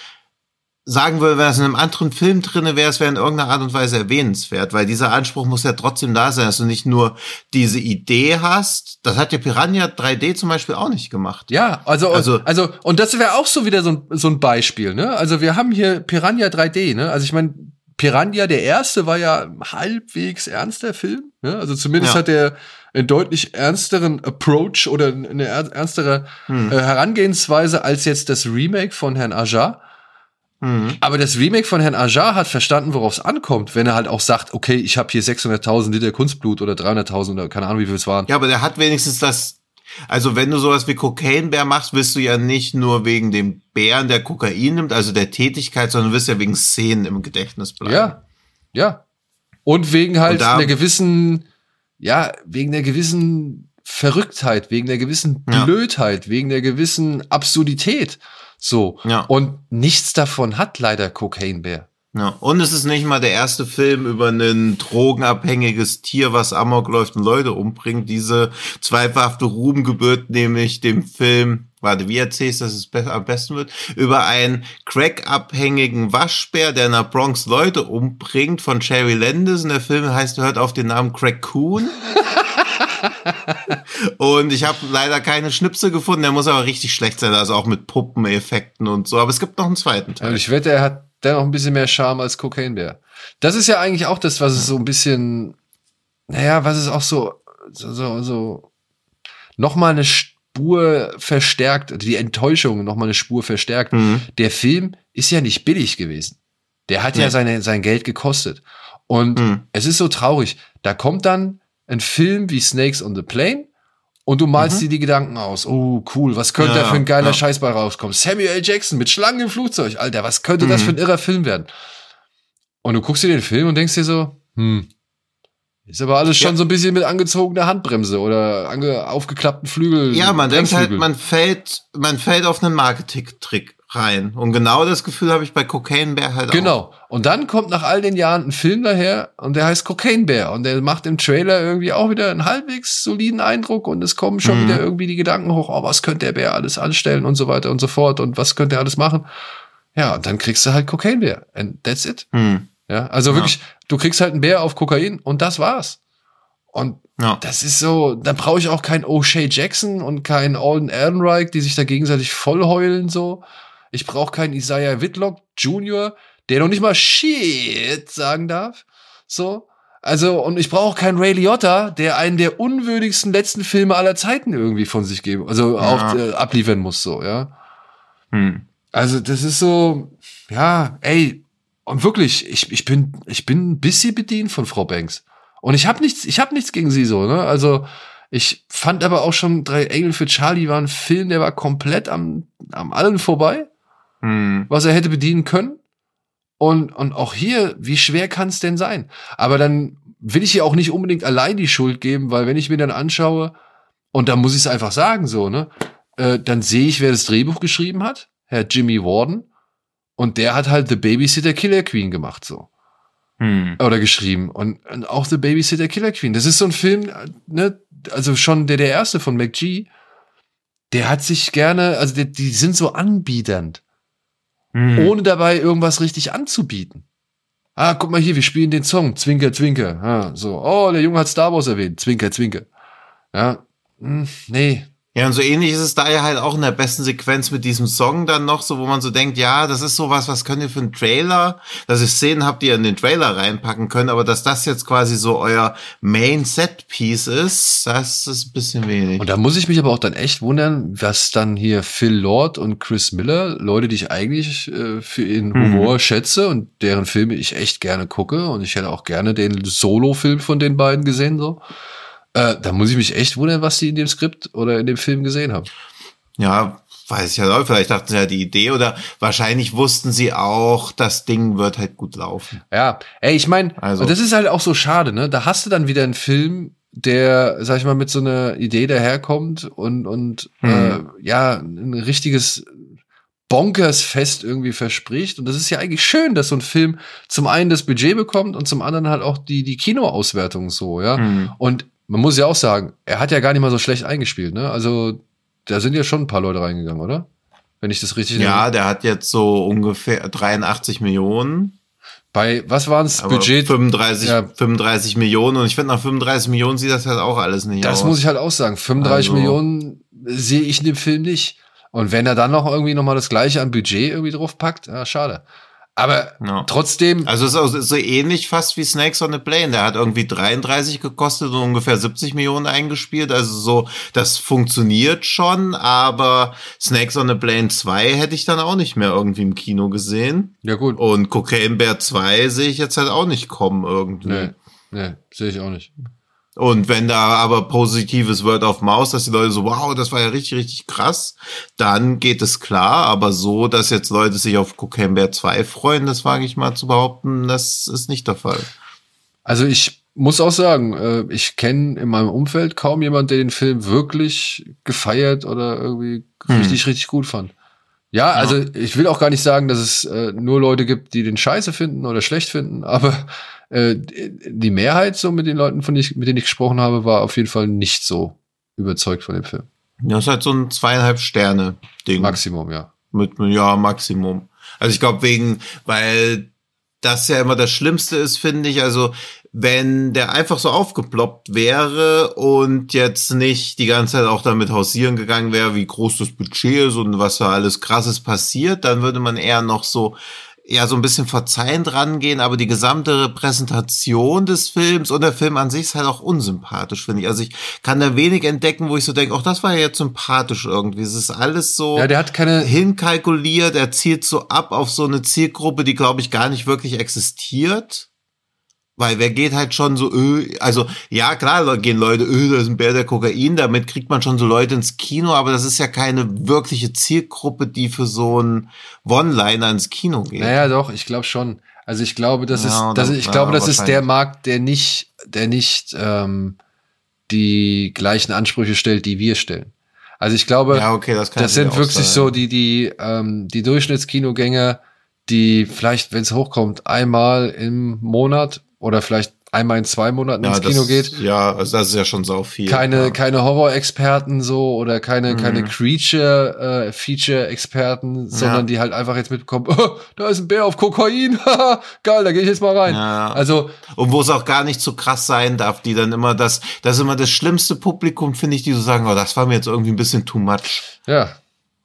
sagen würde, wenn es in einem anderen Film drinne wäre, es wäre in irgendeiner Art und Weise erwähnenswert, weil dieser Anspruch muss ja trotzdem da sein, dass du nicht nur diese Idee hast. Das hat ja Piranha 3D zum Beispiel auch nicht gemacht. Ja, also, also, also und das wäre auch so wieder so ein, so ein Beispiel, ne? Also wir haben hier Piranha 3D, ne? Also ich meine, Piranha, der erste, war ja halbwegs ernster Film. Ne? Also zumindest ja. hat er einen deutlich ernsteren Approach oder eine ernstere hm. äh, Herangehensweise als jetzt das Remake von Herrn Ajar. Mhm. Aber das Remake von Herrn Ajar hat verstanden, worauf es ankommt, wenn er halt auch sagt, okay, ich habe hier 600.000 Liter Kunstblut oder 300.000 oder keine Ahnung, wie viel es waren. Ja, aber der hat wenigstens das also wenn du sowas wie Kokainbär machst, wirst du ja nicht nur wegen dem Bären, der Kokain nimmt, also der Tätigkeit, sondern wirst ja wegen Szenen im Gedächtnis bleiben. Ja, ja. Und wegen halt Und einer gewissen, ja, wegen der gewissen Verrücktheit, wegen der gewissen Blödheit, ja. wegen der gewissen Absurdität. So. Ja. Und nichts davon hat leider Cocaine Bear. Ja. Und es ist nicht mal der erste Film über ein drogenabhängiges Tier, was Amok läuft und Leute umbringt. Diese zweifelhafte Ruhm gebührt nämlich dem Film, warte, wie erzählst du, dass es be am besten wird? Über einen crackabhängigen Waschbär, der in der Bronx Leute umbringt, von Cherry Landis. Und der Film heißt, hört auf den Namen Crackcoon. und ich habe leider keine Schnipsel gefunden. Der muss aber richtig schlecht sein, also auch mit Puppeneffekten und so. Aber es gibt noch einen zweiten Teil. Und ich wette, er hat dennoch ein bisschen mehr Charme als Cocaine Bear. Das ist ja eigentlich auch das, was es so ein bisschen, naja, was es auch so, so, so, so noch mal eine Spur verstärkt, die Enttäuschung noch mal eine Spur verstärkt. Mhm. Der Film ist ja nicht billig gewesen. Der hat nee. ja seine, sein Geld gekostet. Und mhm. es ist so traurig. Da kommt dann ein Film wie Snakes on the Plane und du malst mhm. dir die Gedanken aus. Oh, cool, was könnte ja, da für ein geiler ja. Scheiß bei rauskommen? Samuel L. Jackson mit Schlangen im Flugzeug. Alter, was könnte mhm. das für ein irrer Film werden? Und du guckst dir den Film und denkst dir so, hm, ist aber alles schon ja. so ein bisschen mit angezogener Handbremse oder ange aufgeklappten Flügel. Ja, man denkt halt, man fällt, man fällt auf einen Marketing-Trick rein. Und genau das Gefühl habe ich bei Cocaine Bear halt genau. auch. Genau. Und dann kommt nach all den Jahren ein Film daher und der heißt Cocaine Bear und der macht im Trailer irgendwie auch wieder einen halbwegs soliden Eindruck und es kommen schon mhm. wieder irgendwie die Gedanken hoch, oh, was könnte der Bär alles anstellen und so weiter und so fort und was könnte er alles machen. Ja, und dann kriegst du halt Cocaine Bear and that's it. Mhm. Ja, also ja. wirklich, du kriegst halt einen Bär auf Kokain und das war's. Und ja. das ist so, da brauche ich auch keinen O'Shea Jackson und keinen Alden Ehrenreich, die sich da gegenseitig vollheulen so. Ich brauche keinen Isaiah Whitlock Jr., der noch nicht mal Shit sagen darf. So. Also, und ich brauche keinen Ray Liotta, der einen der unwürdigsten letzten Filme aller Zeiten irgendwie von sich geben, also ja. auch äh, abliefern muss, so, ja. Hm. Also, das ist so, ja, ey, und wirklich, ich, ich bin, ich bin ein bisschen bedient von Frau Banks. Und ich habe nichts, ich habe nichts gegen sie so, ne? Also, ich fand aber auch schon drei Engel für Charlie war ein Film, der war komplett am, am allen vorbei hm. was er hätte bedienen können. Und, und auch hier, wie schwer kann es denn sein? Aber dann will ich ihr auch nicht unbedingt allein die Schuld geben, weil wenn ich mir dann anschaue, und da muss ich es einfach sagen, so, ne, äh, dann sehe ich, wer das Drehbuch geschrieben hat, Herr Jimmy Warden. Und der hat halt The Babysitter Killer Queen gemacht, so. Hm. Oder geschrieben. Und, und, auch The Babysitter Killer Queen. Das ist so ein Film, ne, also schon der, der erste von McG, der hat sich gerne, also die, die sind so anbiedernd mhm. ohne dabei irgendwas richtig anzubieten. Ah, guck mal hier, wir spielen den Song, Zwinker, Zwinker. Ah, so, oh, der Junge hat Star Wars erwähnt, Zwinker, Zwinker. Ja, hm, nee, ja, und so ähnlich ist es da ja halt auch in der besten Sequenz mit diesem Song dann noch so, wo man so denkt, ja, das ist sowas, was könnt ihr für einen Trailer, dass ihr Szenen habt, die ihr in den Trailer reinpacken könnt, aber dass das jetzt quasi so euer Main Set Piece ist, das ist ein bisschen wenig. Und da muss ich mich aber auch dann echt wundern, was dann hier Phil Lord und Chris Miller, Leute, die ich eigentlich äh, für ihren Humor mhm. schätze und deren Filme ich echt gerne gucke und ich hätte auch gerne den Solo-Film von den beiden gesehen, so äh, da muss ich mich echt wundern, was die in dem Skript oder in dem Film gesehen haben. Ja, weiß ich ja auch. Vielleicht dachten sie ja die Idee oder wahrscheinlich wussten sie auch, das Ding wird halt gut laufen. Ja, ey, ich meine, also. das ist halt auch so schade, ne? Da hast du dann wieder einen Film, der, sag ich mal, mit so einer Idee daherkommt und, und hm. äh, ja, ein richtiges Bonkers-Fest irgendwie verspricht. Und das ist ja eigentlich schön, dass so ein Film zum einen das Budget bekommt und zum anderen halt auch die, die Kinoauswertung so, ja. Hm. Und man muss ja auch sagen, er hat ja gar nicht mal so schlecht eingespielt, ne? Also, da sind ja schon ein paar Leute reingegangen, oder? Wenn ich das richtig Ja, der hat jetzt so ungefähr 83 Millionen. Bei, was waren es? Budget? 35, ja. 35 Millionen. Und ich finde, nach 35 Millionen sieht das halt auch alles nicht das aus. Das muss ich halt auch sagen. 35 also. Millionen sehe ich in dem Film nicht. Und wenn er dann noch irgendwie noch mal das gleiche an Budget irgendwie drauf packt, ja, schade. Aber ja. trotzdem. Also es ist so ähnlich fast wie Snakes on a Plane. Der hat irgendwie 33 gekostet und ungefähr 70 Millionen eingespielt. Also so, das funktioniert schon, aber Snakes on a Plane 2 hätte ich dann auch nicht mehr irgendwie im Kino gesehen. Ja, gut. Und Cocaine Bear 2 sehe ich jetzt halt auch nicht kommen irgendwie. Nee, nee sehe ich auch nicht. Und wenn da aber positives Word of Mouse, dass die Leute so, wow, das war ja richtig, richtig krass, dann geht es klar. Aber so, dass jetzt Leute sich auf Bear 2 freuen, das wage ich mal zu behaupten, das ist nicht der Fall. Also ich muss auch sagen, äh, ich kenne in meinem Umfeld kaum jemand, der den Film wirklich gefeiert oder irgendwie hm. richtig, richtig gut fand. Ja, also ich will auch gar nicht sagen, dass es äh, nur Leute gibt, die den scheiße finden oder schlecht finden, aber äh, die Mehrheit so mit den Leuten, von ich, mit denen ich gesprochen habe, war auf jeden Fall nicht so überzeugt von dem Film. Ja, ist halt so ein zweieinhalb Sterne Ding. Maximum, ja. Mit, ja, Maximum. Also ich glaube wegen, weil das ja immer das Schlimmste ist, finde ich. Also wenn der einfach so aufgeploppt wäre und jetzt nicht die ganze Zeit auch damit hausieren gegangen wäre, wie groß das Budget ist und was da alles krasses passiert, dann würde man eher noch so ja so ein bisschen verzeihend rangehen, aber die gesamte Präsentation des Films und der Film an sich ist halt auch unsympathisch, finde ich. Also ich kann da wenig entdecken, wo ich so denke, auch das war ja jetzt sympathisch irgendwie. Es ist alles so ja, der hat keine hinkalkuliert, er zielt so ab auf so eine Zielgruppe, die glaube ich gar nicht wirklich existiert. Weil wer geht halt schon so, öh, also ja klar gehen Leute, öh, da ist ein Bär der Kokain, damit kriegt man schon so Leute ins Kino, aber das ist ja keine wirkliche Zielgruppe, die für so einen One-Liner ins Kino geht. Naja, doch, ich glaube schon. Also ich glaube, das ja, ist, das, ich ja, glaube, das ist der Markt, der nicht, der nicht ähm, die gleichen Ansprüche stellt, die wir stellen. Also ich glaube, ja, okay, das, das sind wirklich so die, die, ähm, die Durchschnittskinogänger, die vielleicht, wenn es hochkommt, einmal im Monat oder vielleicht einmal in zwei Monaten ja, ins Kino das, geht. Ja, also das ist ja schon so viel. Keine, ja. keine Horror-Experten so oder keine, mhm. keine Creature-Feature-Experten, äh, sondern ja. die halt einfach jetzt mitbekommen, oh, da ist ein Bär auf Kokain, geil, da gehe ich jetzt mal rein. Ja. Also und wo es auch gar nicht so krass sein darf, die dann immer das, das ist immer das schlimmste Publikum, finde ich, die so sagen, oh, das war mir jetzt irgendwie ein bisschen too much. Ja,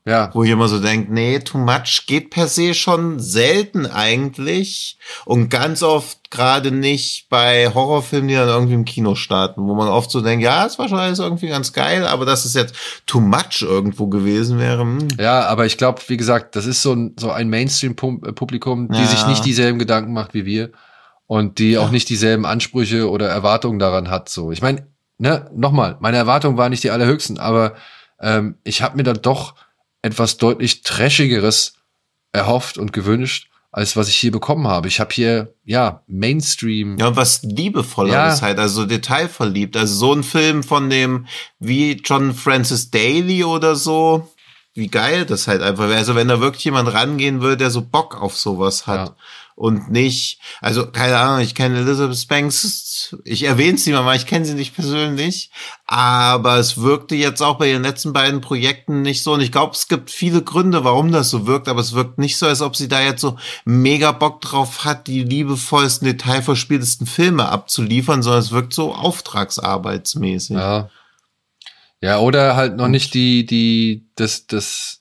ja. Wo ich immer so denke, nee, too much geht per se schon selten eigentlich. Und ganz oft gerade nicht bei Horrorfilmen, die dann irgendwie im Kino starten, wo man oft so denkt, ja, es war schon alles irgendwie ganz geil, aber dass es jetzt too much irgendwo gewesen wäre. Hm. Ja, aber ich glaube, wie gesagt, das ist so ein, so ein Mainstream-Publikum, die ja. sich nicht dieselben Gedanken macht wie wir und die auch nicht dieselben Ansprüche oder Erwartungen daran hat. So, ich meine, ne, nochmal, meine Erwartungen waren nicht die allerhöchsten, aber ähm, ich habe mir dann doch etwas deutlich trashigeres erhofft und gewünscht, als was ich hier bekommen habe. Ich habe hier, ja, Mainstream. Ja, was liebevolleres ja. halt, also detailverliebt. Also so ein Film von dem, wie John Francis Daly oder so, wie geil das halt einfach wäre. Also wenn da wirklich jemand rangehen würde, der so Bock auf sowas hat. Ja und nicht, also keine Ahnung, ich kenne Elizabeth Banks, ich erwähne sie mal, ich kenne sie nicht persönlich, aber es wirkte jetzt auch bei ihren letzten beiden Projekten nicht so und ich glaube, es gibt viele Gründe, warum das so wirkt, aber es wirkt nicht so, als ob sie da jetzt so mega Bock drauf hat, die liebevollsten, detailverspieltesten Filme abzuliefern, sondern es wirkt so auftragsarbeitsmäßig. Ja. Ja, oder halt noch nicht die, die, das, das,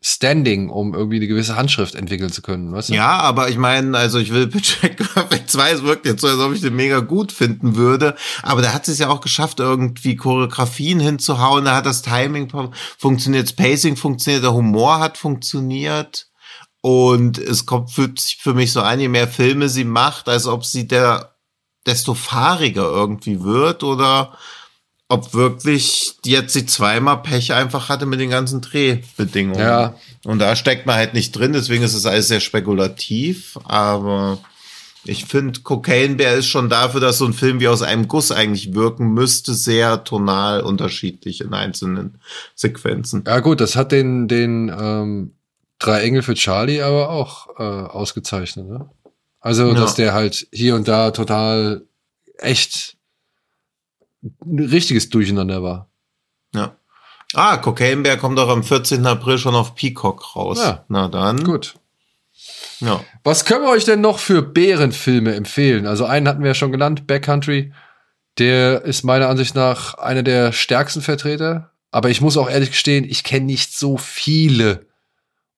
Standing, um irgendwie eine gewisse Handschrift entwickeln zu können, weißt du? Ja, aber ich meine, also ich will Pitchback Perfect 2, es wirkt jetzt so, als ob ich den mega gut finden würde, aber da hat es ja auch geschafft, irgendwie Choreografien hinzuhauen, da hat das Timing funktioniert, das Pacing funktioniert, der Humor hat funktioniert. Und es kommt für, für mich so an, je mehr Filme sie macht, als ob sie der desto fahriger irgendwie wird oder ob wirklich jetzt die zweimal Pech einfach hatte mit den ganzen Drehbedingungen. Ja. Und da steckt man halt nicht drin, deswegen ist es alles sehr spekulativ, aber ich finde, Cocaine Bear ist schon dafür, dass so ein Film wie aus einem Guss eigentlich wirken müsste, sehr tonal unterschiedlich in einzelnen Sequenzen. Ja, gut, das hat den, den ähm, Drei Engel für Charlie aber auch äh, ausgezeichnet, ne? Also, ja. dass der halt hier und da total echt ein richtiges Durcheinander war. Ja. Ah, Cocaine Bear kommt doch am 14. April schon auf Peacock raus. Ja. Na dann. Gut. Ja. Was können wir euch denn noch für Bärenfilme empfehlen? Also einen hatten wir ja schon genannt, Backcountry. Der ist meiner Ansicht nach einer der stärksten Vertreter. Aber ich muss auch ehrlich gestehen, ich kenne nicht so viele,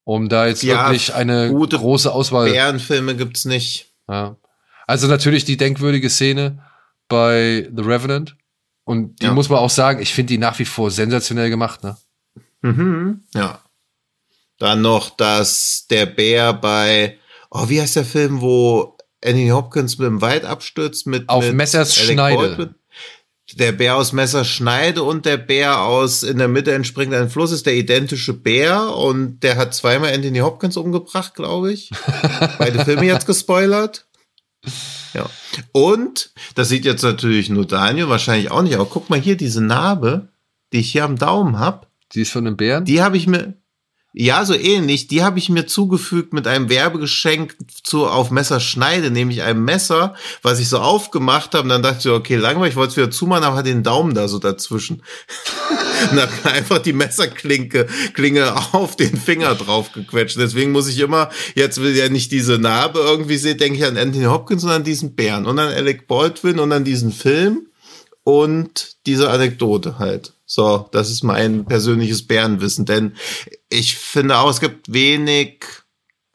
um da jetzt ja, wirklich eine gute große Auswahl. Bärenfilme gibt's nicht. Ja. Also natürlich die denkwürdige Szene bei The Revenant. Und die ja. muss man auch sagen, ich finde die nach wie vor sensationell gemacht, ne? Mhm. Ja. Dann noch, dass der Bär bei, oh, wie heißt der Film, wo Anthony Hopkins mit dem Wald abstürzt mit auf mit Messers Alec Schneide. Baldwin. Der Bär aus Messers Schneide und der Bär aus in der Mitte entspringt ein Fluss ist der identische Bär und der hat zweimal Anthony Hopkins umgebracht, glaube ich. Beide Filme jetzt gespoilert. Ja. Und, das sieht jetzt natürlich nur Daniel, wahrscheinlich auch nicht, aber guck mal hier, diese Narbe, die ich hier am Daumen habe. Die ist von einem Bären? Die habe ich mir, ja, so ähnlich. Die habe ich mir zugefügt mit einem Werbegeschenk zu auf Messerschneide, nämlich einem Messer, was ich so aufgemacht habe. Und dann dachte ich, okay, langweilig, ich wollte es wieder zumachen, aber hat den Daumen da so dazwischen. und dann einfach die Messerklinke Klinge auf den Finger drauf gequetscht. Deswegen muss ich immer, jetzt will ja nicht diese Narbe irgendwie sehen, denke ich an Anthony Hopkins, sondern an diesen Bären und an Alec Baldwin und an diesen Film und diese Anekdote halt. So, das ist mein persönliches Bärenwissen, denn ich finde auch, es gibt wenig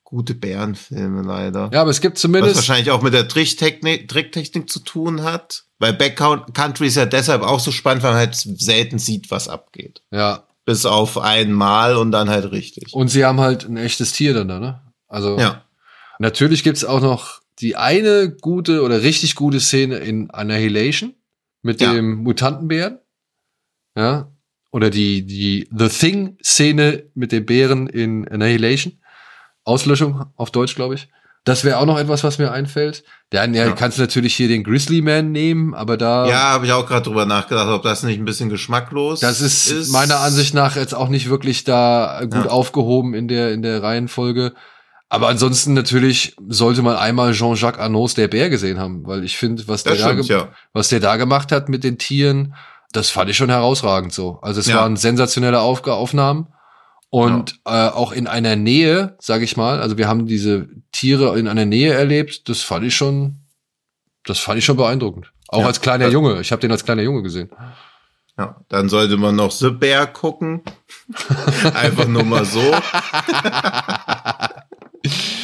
gute Bärenfilme leider. Ja, aber es gibt zumindest. Was wahrscheinlich auch mit der Tricktechnik, Tricktechnik zu tun hat. Weil Backcountry ist ja deshalb auch so spannend, weil man halt selten sieht, was abgeht. Ja. Bis auf einmal und dann halt richtig. Und sie haben halt ein echtes Tier dann da, ne? Also. Ja. Natürlich gibt's auch noch die eine gute oder richtig gute Szene in Annihilation mit ja. dem Mutantenbären ja, oder die, die The Thing-Szene mit den Bären in Annihilation. Auslöschung auf Deutsch, glaube ich. Das wäre auch noch etwas, was mir einfällt. Dann ja, ja. kannst du natürlich hier den Grizzly Man nehmen, aber da. Ja, habe ich auch gerade drüber nachgedacht, ob das nicht ein bisschen geschmacklos das ist. Das ist meiner Ansicht nach jetzt auch nicht wirklich da gut ja. aufgehoben in der, in der Reihenfolge. Aber ansonsten natürlich sollte man einmal Jean-Jacques Arnaud der Bär gesehen haben, weil ich finde, was, der stimmt, da ja. was der da gemacht hat mit den Tieren, das fand ich schon herausragend so. Also es waren sensationelle Auf Aufnahmen. Und ja. äh, auch in einer Nähe, sage ich mal, also wir haben diese Tiere in einer Nähe erlebt, das fand ich schon, das fand ich schon beeindruckend. Auch ja, als kleiner Junge. Ich habe den als kleiner Junge gesehen. Ja, dann sollte man noch The Bear gucken. Einfach nur mal so.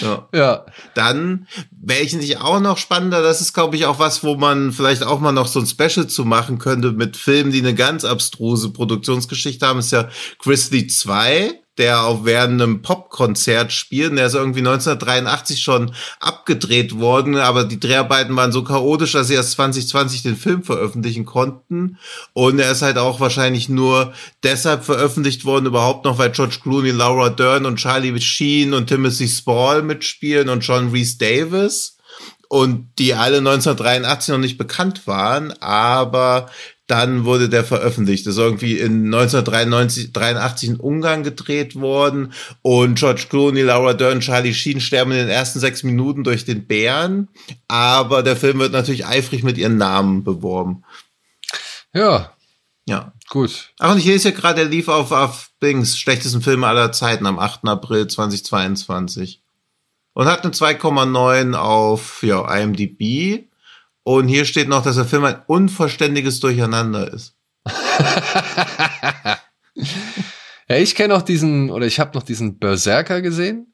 Ja. ja. Dann, welchen ich auch noch spannender, das ist, glaube ich, auch was, wo man vielleicht auch mal noch so ein Special zu machen könnte mit Filmen, die eine ganz abstruse Produktionsgeschichte haben, ist ja Grizzly 2 der auf während einem Popkonzert spielt. Der ist irgendwie 1983 schon abgedreht worden, aber die Dreharbeiten waren so chaotisch, dass sie erst 2020 den Film veröffentlichen konnten. Und er ist halt auch wahrscheinlich nur deshalb veröffentlicht worden, überhaupt noch, weil George Clooney, Laura Dern und Charlie Sheen und Timothy Spall mitspielen und John Reese Davis und die alle 1983 noch nicht bekannt waren, aber dann wurde der veröffentlicht. Das ist irgendwie in 1993, 83 in Ungarn gedreht worden und George Clooney, Laura Dern, Charlie Sheen sterben in den ersten sechs Minuten durch den Bären, aber der Film wird natürlich eifrig mit ihren Namen beworben. Ja. Ja. Gut. Ach, und ich lese ja gerade, der lief auf, auf Bings, schlechtesten Film aller Zeiten am 8. April 2022. Und hat eine 2,9 auf ja, IMDb. Und hier steht noch, dass der Film ein unverständiges Durcheinander ist. ja, ich kenne auch diesen, oder ich habe noch diesen Berserker gesehen.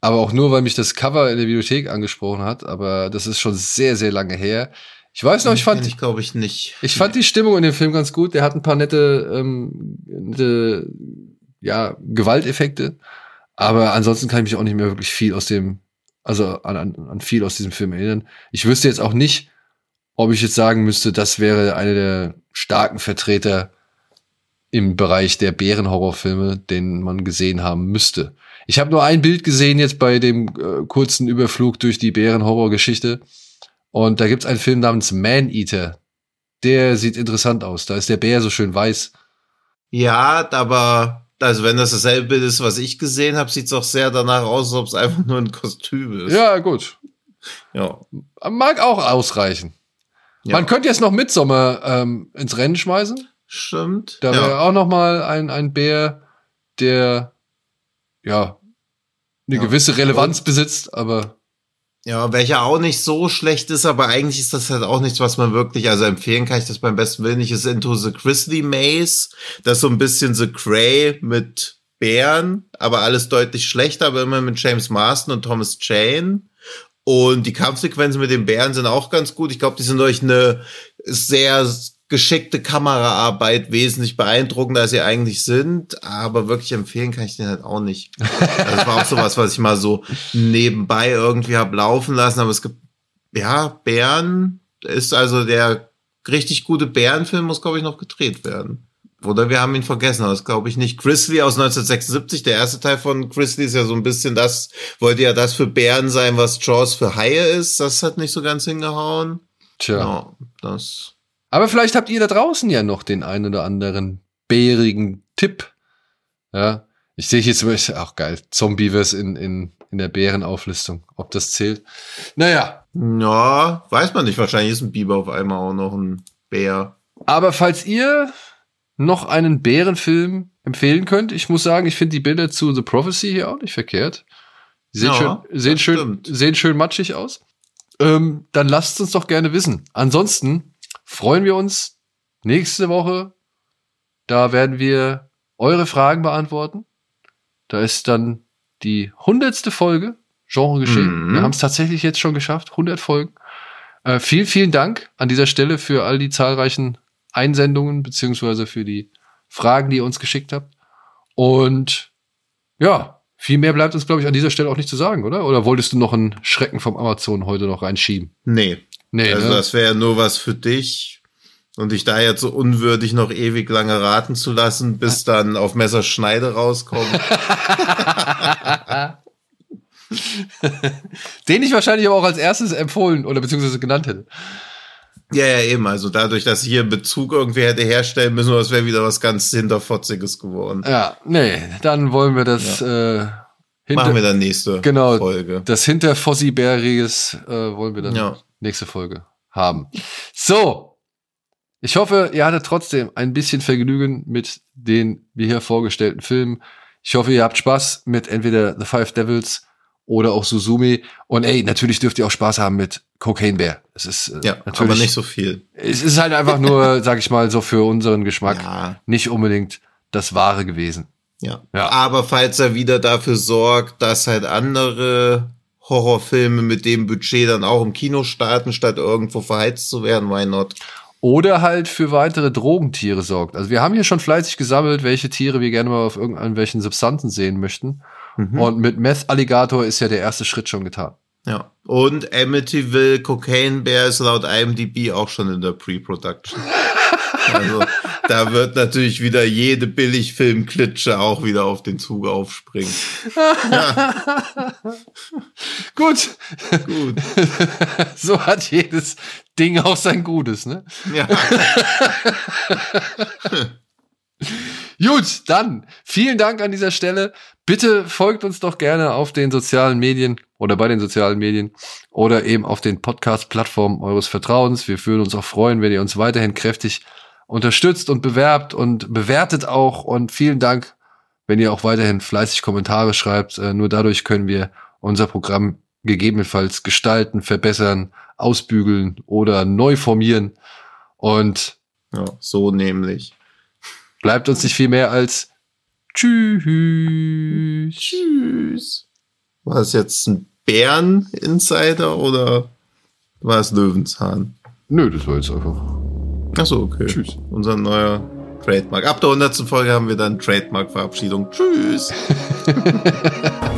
Aber auch nur, weil mich das Cover in der Bibliothek angesprochen hat. Aber das ist schon sehr, sehr lange her. Ich weiß noch, ich fand. Ich glaube ich nicht. Ich fand die Stimmung in dem Film ganz gut. Der hat ein paar nette, ähm, nette ja, Gewalteffekte. Aber ansonsten kann ich mich auch nicht mehr wirklich viel aus dem also an, an, an viel aus diesem Film erinnern. Ich wüsste jetzt auch nicht, ob ich jetzt sagen müsste, das wäre einer der starken Vertreter im Bereich der Bärenhorrorfilme, den man gesehen haben müsste. Ich habe nur ein Bild gesehen jetzt bei dem äh, kurzen Überflug durch die Bärenhorrorgeschichte. Und da gibt's einen Film namens Man Eater. Der sieht interessant aus. Da ist der Bär so schön weiß. Ja, aber also wenn das dasselbe Bild ist, was ich gesehen habe, sieht es auch sehr danach aus, als ob es einfach nur ein Kostüm ist. Ja, gut. Ja. Mag auch ausreichen. Ja. Man könnte jetzt noch Midsommer ähm, ins Rennen schmeißen. Stimmt. Da wäre ja. auch noch mal ein, ein Bär, der ja eine ja. gewisse Relevanz besitzt, aber ja, welcher auch nicht so schlecht ist, aber eigentlich ist das halt auch nichts, was man wirklich, also empfehlen kann ich das beim besten Willen nicht, ist Into the Grizzly Maze. Das ist so ein bisschen The Cray mit Bären, aber alles deutlich schlechter, aber immer mit James Marston und Thomas Jane. Und die Kampfsequenzen mit den Bären sind auch ganz gut. Ich glaube, die sind durch eine sehr geschickte Kameraarbeit wesentlich beeindruckender, als sie eigentlich sind. Aber wirklich empfehlen kann ich den halt auch nicht. Also das war auch sowas, was ich mal so nebenbei irgendwie hab laufen lassen. Aber es gibt, ja, Bären ist also der richtig gute Bärenfilm muss, glaube ich, noch gedreht werden. Oder wir haben ihn vergessen, aber das glaube ich nicht. Grizzly aus 1976, der erste Teil von Grizzly ist ja so ein bisschen das, wollte ja das für Bären sein, was Jaws für Haie ist. Das hat nicht so ganz hingehauen. Tja. Ja, das aber vielleicht habt ihr da draußen ja noch den einen oder anderen bärigen Tipp. Ja, ich sehe hier zum Beispiel, auch geil, Zombieverse in, in, in der Bärenauflistung, ob das zählt. Naja. Ja, weiß man nicht. Wahrscheinlich ist ein Biber auf einmal auch noch ein Bär. Aber falls ihr noch einen Bärenfilm empfehlen könnt, ich muss sagen, ich finde die Bilder zu The Prophecy hier auch nicht verkehrt. Die sehen, ja, schön, sehen, schön, sehen schön matschig aus. Ähm, dann lasst uns doch gerne wissen. Ansonsten freuen wir uns nächste Woche. Da werden wir eure Fragen beantworten. Da ist dann die hundertste Folge Genre geschehen. Mhm. Wir haben es tatsächlich jetzt schon geschafft, 100 Folgen. Äh, vielen, vielen Dank an dieser Stelle für all die zahlreichen Einsendungen beziehungsweise für die Fragen, die ihr uns geschickt habt. Und ja, viel mehr bleibt uns, glaube ich, an dieser Stelle auch nicht zu sagen, oder? Oder wolltest du noch einen Schrecken vom Amazon heute noch reinschieben? Nee, Nee, also ne? das wäre nur was für dich. Und dich da jetzt so unwürdig noch ewig lange raten zu lassen, bis dann auf Messerschneide rauskommt. Den ich wahrscheinlich aber auch als erstes empfohlen oder beziehungsweise genannt hätte. Ja, ja, eben. Also dadurch, dass ich hier Bezug irgendwie hätte herstellen müssen, das wäre wieder was ganz Hinterfotziges geworden. Ja, nee, dann wollen wir das ja. äh, hinter, Machen wir dann nächste genau, Folge. Das Hinterfossibäriges äh, wollen wir dann ja. nächste Folge haben. So, ich hoffe, ihr hattet trotzdem ein bisschen Vergnügen mit den wie hier vorgestellten Filmen. Ich hoffe, ihr habt Spaß mit entweder The Five Devils oder auch Suzumi. Und ey, natürlich dürft ihr auch Spaß haben mit Cocaine Bear. Es ist äh, ja, natürlich, aber nicht so viel. Es ist halt einfach nur, sag ich mal, so für unseren Geschmack ja. nicht unbedingt das Wahre gewesen. Ja. ja. Aber falls er wieder dafür sorgt, dass halt andere Horrorfilme mit dem Budget dann auch im Kino starten, statt irgendwo verheizt zu werden, why not? Oder halt für weitere Drogentiere sorgt. Also wir haben hier schon fleißig gesammelt, welche Tiere wir gerne mal auf irgendwelchen Substanzen sehen möchten. Mhm. Und mit Meth Alligator ist ja der erste Schritt schon getan. Ja. Und Amityville Cocaine Bear ist laut IMDb auch schon in der Pre-Production. also da wird natürlich wieder jede Billigfilm-Klitsche auch wieder auf den Zug aufspringen. Ja. Gut. Gut. so hat jedes Ding auch sein Gutes, ne? Ja. Gut, dann vielen Dank an dieser Stelle. Bitte folgt uns doch gerne auf den sozialen Medien oder bei den sozialen Medien oder eben auf den Podcast-Plattformen eures Vertrauens. Wir würden uns auch freuen, wenn ihr uns weiterhin kräftig unterstützt und bewerbt und bewertet auch. Und vielen Dank, wenn ihr auch weiterhin fleißig Kommentare schreibt. Äh, nur dadurch können wir unser Programm gegebenenfalls gestalten, verbessern, ausbügeln oder neu formieren. Und ja, so nämlich. Bleibt uns nicht viel mehr als Tschüss. Tschüss. War jetzt ein Bären-Insider oder war es Löwenzahn? Nö, das war jetzt einfach. Achso, okay. Tschüss. Unser neuer Trademark. Ab der 100. Folge haben wir dann Trademark-Verabschiedung. Tschüss.